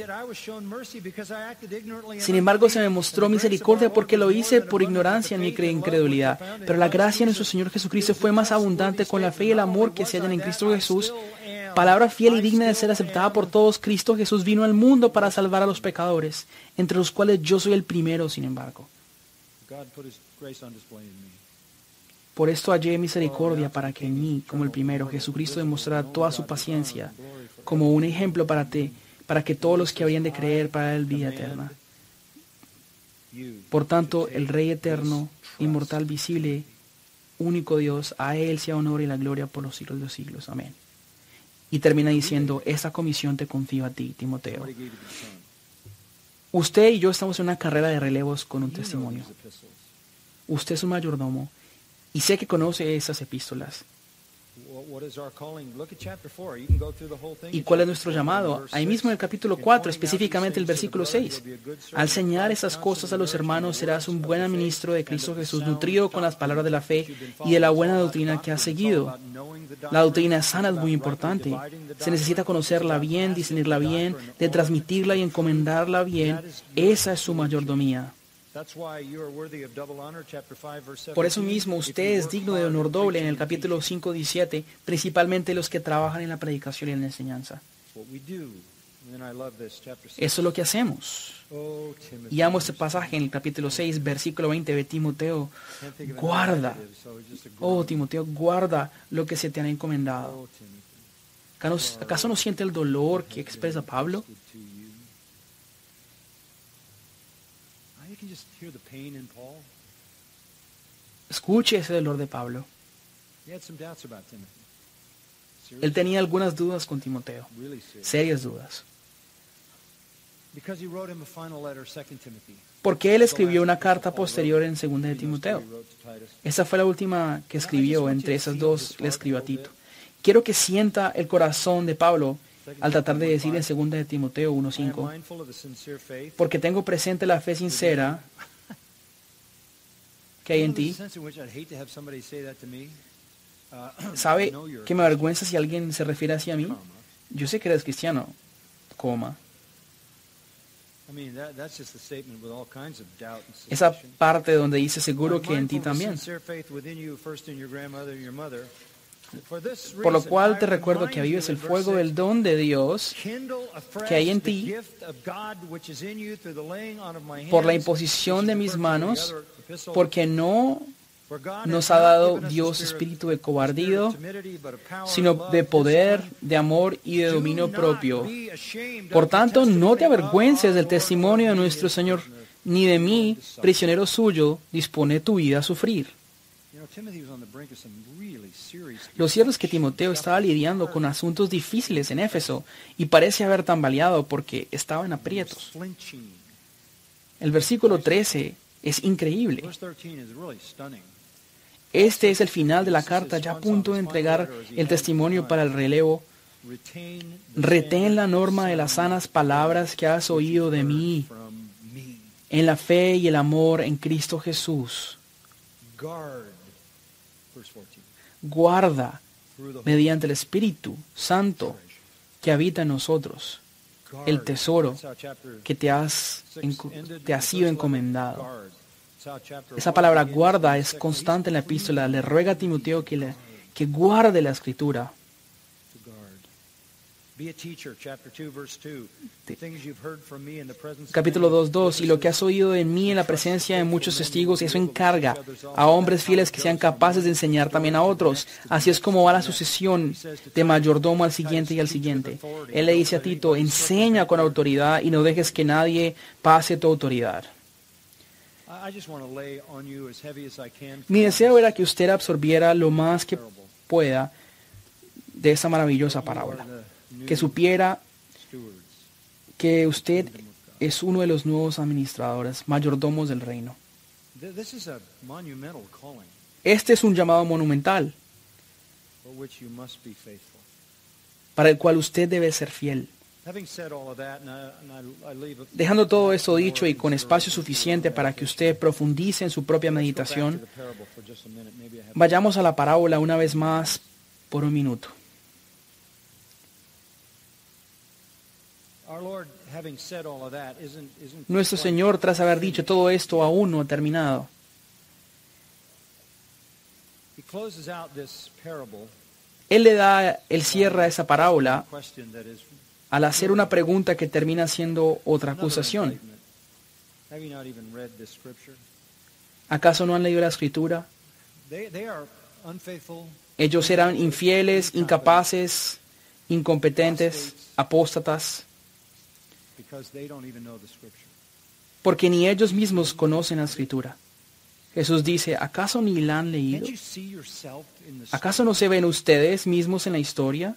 sin embargo se me mostró misericordia porque lo hice por ignorancia en mi incredulidad. Pero la gracia de nuestro Señor Jesucristo fue más abundante con la fe y el amor que se hallan en Cristo Jesús. Palabra fiel y digna de ser aceptada por todos, Cristo Jesús vino al mundo para salvar a los pecadores, entre los cuales yo soy el primero, sin embargo. Por esto hallé misericordia para que en mí, como el primero, Jesucristo demostrara toda su paciencia como un ejemplo para ti, para que todos los que habrían de creer para el vida eterna. Por tanto, el Rey eterno, inmortal, visible, único Dios, a Él sea honor y la gloria por los siglos de los siglos. Amén. Y termina diciendo, esta comisión te confío a ti, Timoteo. Usted y yo estamos en una carrera de relevos con un testimonio. Usted es un mayordomo y sé que conoce esas epístolas. ¿Y cuál es nuestro llamado? Ahí mismo en el capítulo 4, específicamente el versículo 6. Al señalar esas cosas a los hermanos serás un buen ministro de Cristo Jesús, nutrido con las palabras de la fe y de la buena doctrina que has seguido. La doctrina sana es muy importante. Se necesita conocerla bien, discernirla bien, de transmitirla y encomendarla bien. Esa es su mayordomía. Por eso mismo usted es digno de honor doble en el capítulo 5, 17, principalmente los que trabajan en la predicación y en la enseñanza. Eso es lo que hacemos. Y amo este pasaje en el capítulo 6, versículo 20 de Timoteo. Guarda, oh Timoteo, guarda lo que se te han encomendado. ¿Acaso no siente el dolor que expresa Pablo? Escuche ese dolor de Pablo. Él tenía algunas dudas con Timoteo, serias dudas. Porque él escribió una carta posterior en segunda de Timoteo. Esa fue la última que escribió, entre esas dos le escribió a Tito. Quiero que sienta el corazón de Pablo al tratar de decir en segunda de Timoteo 1.5, porque tengo presente la fe sincera que hay en ti. ¿Sabe que me avergüenza si alguien se refiere así a mí? Yo sé que eres cristiano, coma. Esa parte donde dice seguro que en ti también. Por lo cual te recuerdo que vives el fuego del don de Dios que hay en ti por la imposición de mis manos, porque no nos ha dado Dios espíritu de cobardío, sino de poder, de amor y de dominio propio. Por tanto, no te avergüences del testimonio de nuestro Señor, ni de mí, prisionero suyo, dispone tu vida a sufrir. Lo cierto es que Timoteo estaba lidiando con asuntos difíciles en Éfeso y parece haber tambaleado porque estaba en aprietos. El versículo 13 es increíble. Este es el final de la carta, ya a punto de entregar el testimonio para el relevo. Retén la norma de las sanas palabras que has oído de mí en la fe y el amor en Cristo Jesús. Guarda mediante el Espíritu Santo que habita en nosotros, el tesoro que te, has, te ha sido encomendado. Esa palabra guarda es constante en la epístola. Le ruega a Timoteo que, le, que guarde la escritura. Capítulo 2.2 Y lo que has oído en mí en la presencia de muchos testigos, eso encarga a hombres fieles que sean capaces de enseñar también a otros. Así es como va la sucesión de mayordomo al siguiente y al siguiente. Él le dice a Tito, enseña con autoridad y no dejes que nadie pase tu autoridad. Mi deseo era que usted absorbiera lo más que pueda de esa maravillosa parábola que supiera que usted es uno de los nuevos administradores, mayordomos del reino. Este es un llamado monumental para el cual usted debe ser fiel. Dejando todo esto dicho y con espacio suficiente para que usted profundice en su propia meditación, vayamos a la parábola una vez más por un minuto. Nuestro Señor, tras haber dicho todo esto, aún no ha terminado. Él le da el cierre a esa parábola al hacer una pregunta que termina siendo otra acusación. ¿Acaso no han leído la escritura? Ellos eran infieles, incapaces, incompetentes, apóstatas porque ni ellos mismos conocen la escritura. Jesús dice, ¿acaso ni la han leído? ¿Acaso no se ven ustedes mismos en la historia?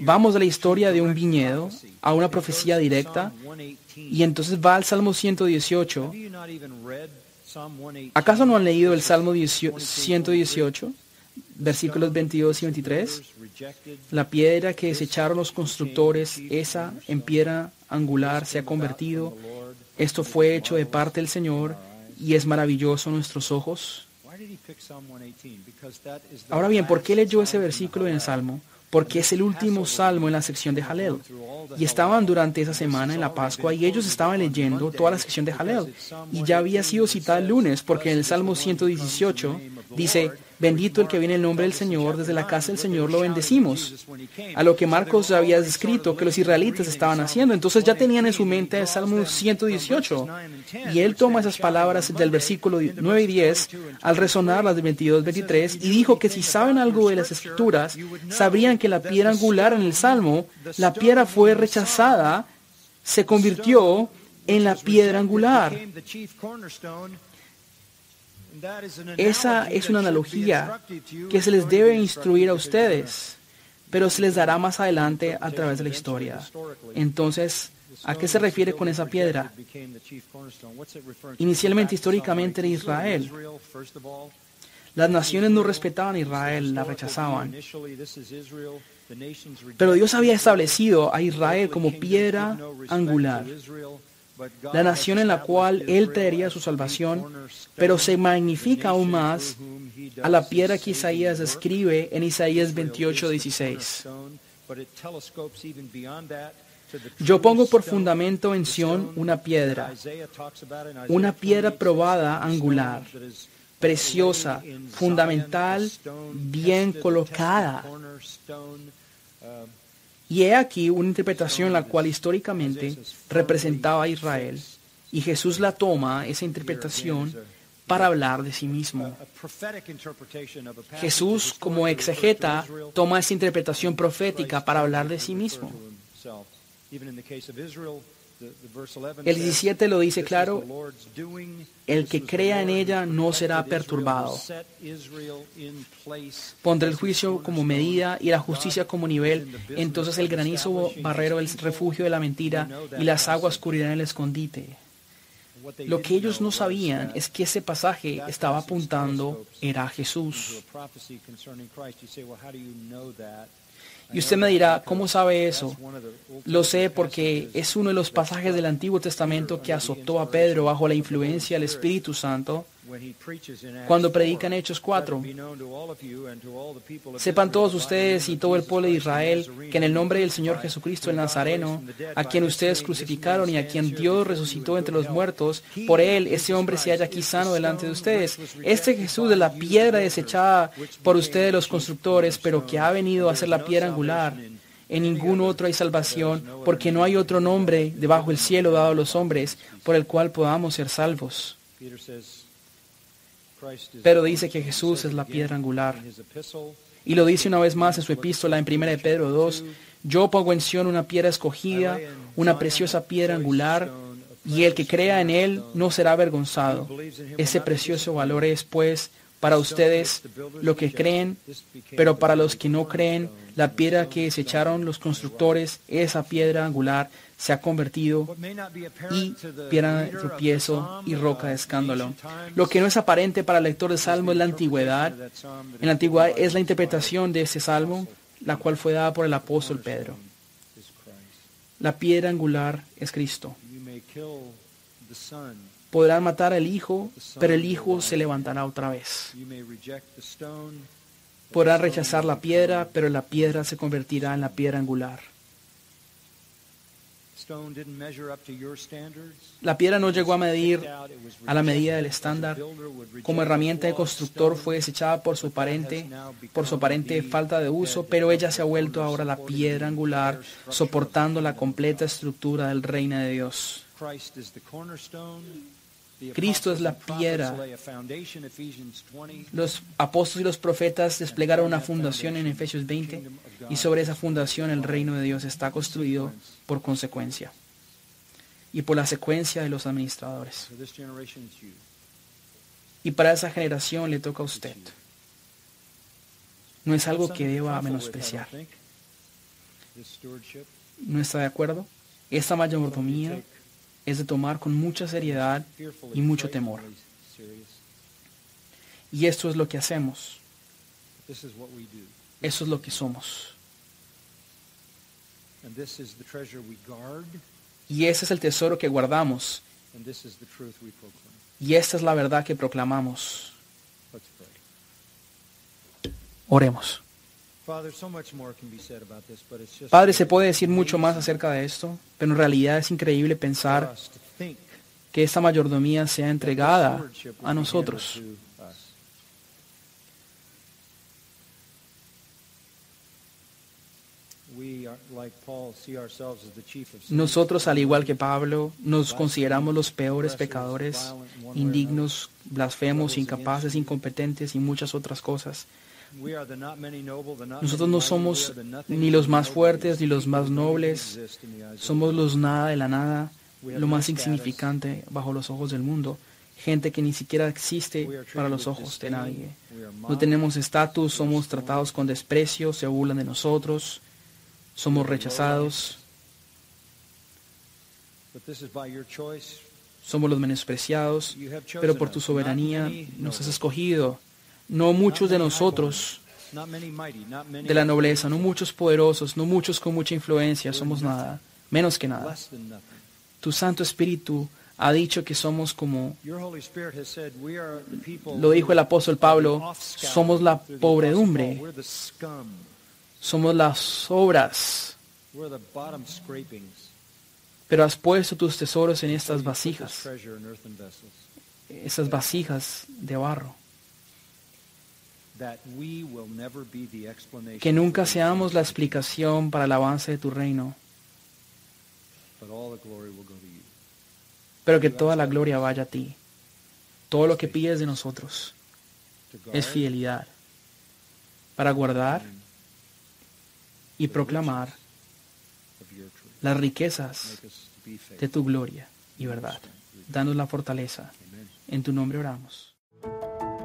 Vamos a la historia de un viñedo, a una profecía directa, y entonces va al Salmo 118. ¿Acaso no han leído el Salmo 118? Versículos 22 y 23, la piedra que desecharon los constructores, esa en piedra angular se ha convertido. Esto fue hecho de parte del Señor y es maravilloso nuestros ojos. Ahora bien, ¿por qué leyó ese versículo en el Salmo? Porque es el último salmo en la sección de Jalel. Y estaban durante esa semana en la Pascua y ellos estaban leyendo toda la sección de Jalel. Y ya había sido citada el lunes porque en el Salmo 118 dice, Bendito el que viene en el nombre del Señor, desde la casa del Señor lo bendecimos. A lo que Marcos había escrito que los israelitas estaban haciendo. Entonces ya tenían en su mente el Salmo 118. Y él toma esas palabras del versículo 9 y 10 al resonar las de 22, 23 y dijo que si saben algo de las escrituras, sabrían que la piedra angular en el Salmo, la piedra fue rechazada, se convirtió en la piedra angular. Esa es una analogía que se les debe instruir a ustedes, pero se les dará más adelante a través de la historia. Entonces, ¿a qué se refiere con esa piedra? Inicialmente, históricamente, era Israel. Las naciones no respetaban a Israel, la rechazaban. Pero Dios había establecido a Israel como piedra angular la nación en la cual Él traería su salvación, pero se magnifica aún más a la piedra que Isaías escribe en Isaías 28, 16. Yo pongo por fundamento en Sión una piedra, una piedra probada angular, preciosa, fundamental, bien colocada. Y he aquí una interpretación la cual históricamente representaba a Israel. Y Jesús la toma, esa interpretación, para hablar de sí mismo. Jesús, como exegeta, toma esa interpretación profética para hablar de sí mismo. El 17 lo dice claro, el que crea en ella no será perturbado. Pondré el juicio como medida y la justicia como nivel, entonces el granizo barrero el refugio de la mentira y las aguas cubrirán el escondite. Lo que ellos no sabían es que ese pasaje estaba apuntando era a Jesús. Y usted me dirá, ¿cómo sabe eso? Lo sé porque es uno de los pasajes del Antiguo Testamento que azotó a Pedro bajo la influencia del Espíritu Santo Cuando predica en Hechos 4, sepan todos ustedes y todo el pueblo de Israel que en el nombre del Señor Jesucristo el Nazareno, a quien ustedes crucificaron y a quien Dios resucitó entre los muertos, por él ese hombre se halla aquí sano delante de ustedes. Este Jesús de la piedra desechada por ustedes los constructores, pero que ha venido a ser la piedra angular. En ningún otro hay salvación, porque no hay otro nombre debajo del cielo dado a los hombres por el cual podamos ser salvos. Pero dice que Jesús es la piedra angular. Y lo dice una vez más en su epístola en 1 de Pedro 2, yo pongo en Sion una piedra escogida, una preciosa piedra angular, y el que crea en él no será avergonzado. Ese precioso valor es, pues, para ustedes lo que creen, pero para los que no creen, la piedra que desecharon los constructores, esa piedra angular, se ha convertido y piedra de tropiezo y roca de escándalo. Lo que no es aparente para el lector de Salmo es la antigüedad. En la antigüedad es la interpretación de ese Salmo, la cual fue dada por el apóstol Pedro. La piedra angular es Cristo. Podrán matar al Hijo, pero el Hijo se levantará otra vez. Podrán rechazar la piedra, pero la piedra se convertirá en la piedra angular. La piedra no llegó a medir a la medida del estándar. Como herramienta de constructor fue desechada por su aparente, por su aparente falta de uso, pero ella se ha vuelto ahora la piedra angular, soportando la completa estructura del reino de Dios. Cristo es la piedra. Los apóstoles y los profetas desplegaron una fundación en Efesios 20 y sobre esa fundación el reino de Dios está construido por consecuencia y por la secuencia de los administradores. Y para esa generación le toca a usted. No es algo que deba menospreciar. ¿No está de acuerdo? Esta mayordomía es de tomar con mucha seriedad y mucho temor. Y esto es lo que hacemos. Eso es lo que somos. Y ese es el tesoro que guardamos. Y esta es la verdad que proclamamos. Oremos. Padre, se puede decir mucho más acerca de esto, pero en realidad es increíble pensar que esta mayordomía sea entregada a nosotros. Nosotros, al igual que Pablo, nos consideramos los peores pecadores, indignos, blasfemos, incapaces, incompetentes y muchas otras cosas. Nosotros no somos ni los más fuertes ni los más nobles, somos los nada de la nada, lo más insignificante bajo los ojos del mundo, gente que ni siquiera existe para los ojos de nadie. No tenemos estatus, somos tratados con desprecio, se burlan de nosotros, somos rechazados. Somos los menospreciados, pero por tu soberanía nos has escogido no muchos de nosotros de la nobleza, no muchos poderosos, no muchos con mucha influencia, somos nada, menos que nada. Tu Santo Espíritu ha dicho que somos como, lo dijo el apóstol Pablo, somos la pobredumbre, somos las obras, pero has puesto tus tesoros en estas vasijas, esas vasijas de barro. Que nunca seamos la explicación para el avance de tu reino, pero que toda la gloria vaya a ti. Todo lo que pides de nosotros es fidelidad para guardar y proclamar las riquezas de tu gloria y verdad. Danos la fortaleza. En tu nombre oramos.